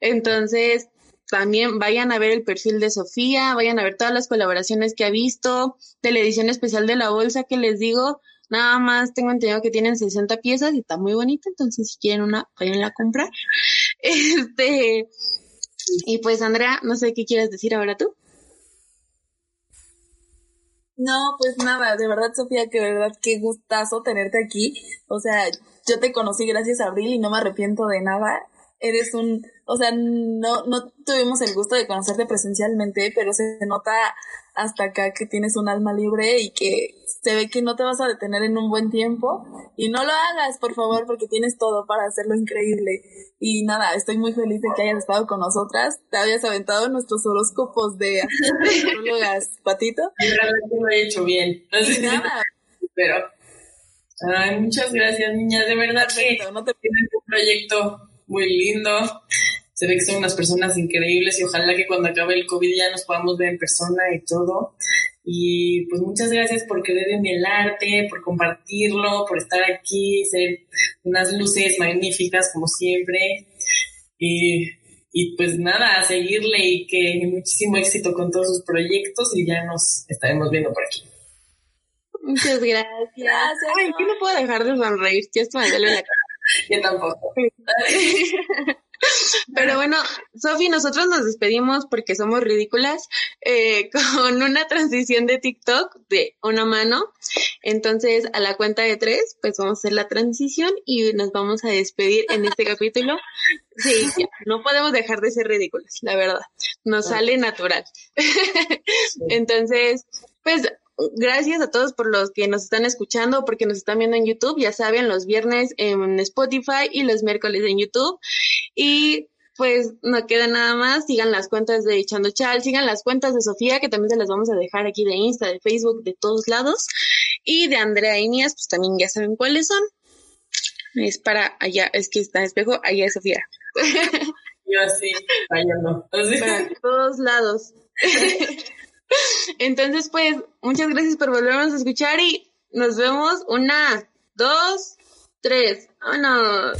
Entonces, también vayan a ver el perfil de Sofía, vayan a ver todas las colaboraciones que ha visto, de la edición especial de la bolsa que les digo, Nada más tengo entendido que tienen 60 piezas y está muy bonita, entonces si quieren una, vayan a comprar. Este, y pues Andrea, no sé qué quieres decir ahora tú. No, pues nada, de verdad, Sofía, que de verdad, qué gustazo tenerte aquí. O sea, yo te conocí gracias a Abril y no me arrepiento de nada. Eres un, o sea, no, no tuvimos el gusto de conocerte presencialmente, pero se nota hasta acá que tienes un alma libre y que se ve que no te vas a detener en un buen tiempo y no lo hagas, por favor, porque tienes todo para hacerlo increíble. Y nada, estoy muy feliz de que hayas estado con nosotras. Te habías aventado nuestros horóscopos de astrólogas, Patito. Realmente lo he hecho bien. nada. Pero, ay, muchas gracias, niñas. De verdad que no te... un proyecto muy lindo se ve que son unas personas increíbles y ojalá que cuando acabe el COVID ya nos podamos ver en persona y todo. Y pues muchas gracias por creer en el arte, por compartirlo, por estar aquí, ser unas luces magníficas como siempre. Y, y pues nada, a seguirle y que muchísimo éxito con todos sus proyectos y ya nos estaremos viendo por aquí. Muchas gracias. Ay, que no puedo dejar de sonreír, ya esto me duele la cara. Yo tampoco. Pero bueno, Sofi, nosotros nos despedimos porque somos ridículas eh, con una transición de TikTok de una mano. Entonces, a la cuenta de tres, pues vamos a hacer la transición y nos vamos a despedir en este capítulo. Sí, no podemos dejar de ser ridículas, la verdad. Nos sale natural. Entonces, pues gracias a todos por los que nos están escuchando, porque nos están viendo en YouTube, ya saben, los viernes en Spotify y los miércoles en YouTube. Y pues no queda nada más, sigan las cuentas de Echando Chal, sigan las cuentas de Sofía, que también se las vamos a dejar aquí de Insta, de Facebook, de todos lados. Y de Andrea Inias, pues también ya saben cuáles son. Es para allá, es que está espejo, allá es Sofía. Yo así, allá no. Para todos lados. Entonces, pues, muchas gracias por volvernos a escuchar y nos vemos una, dos, tres. ¡Vámonos!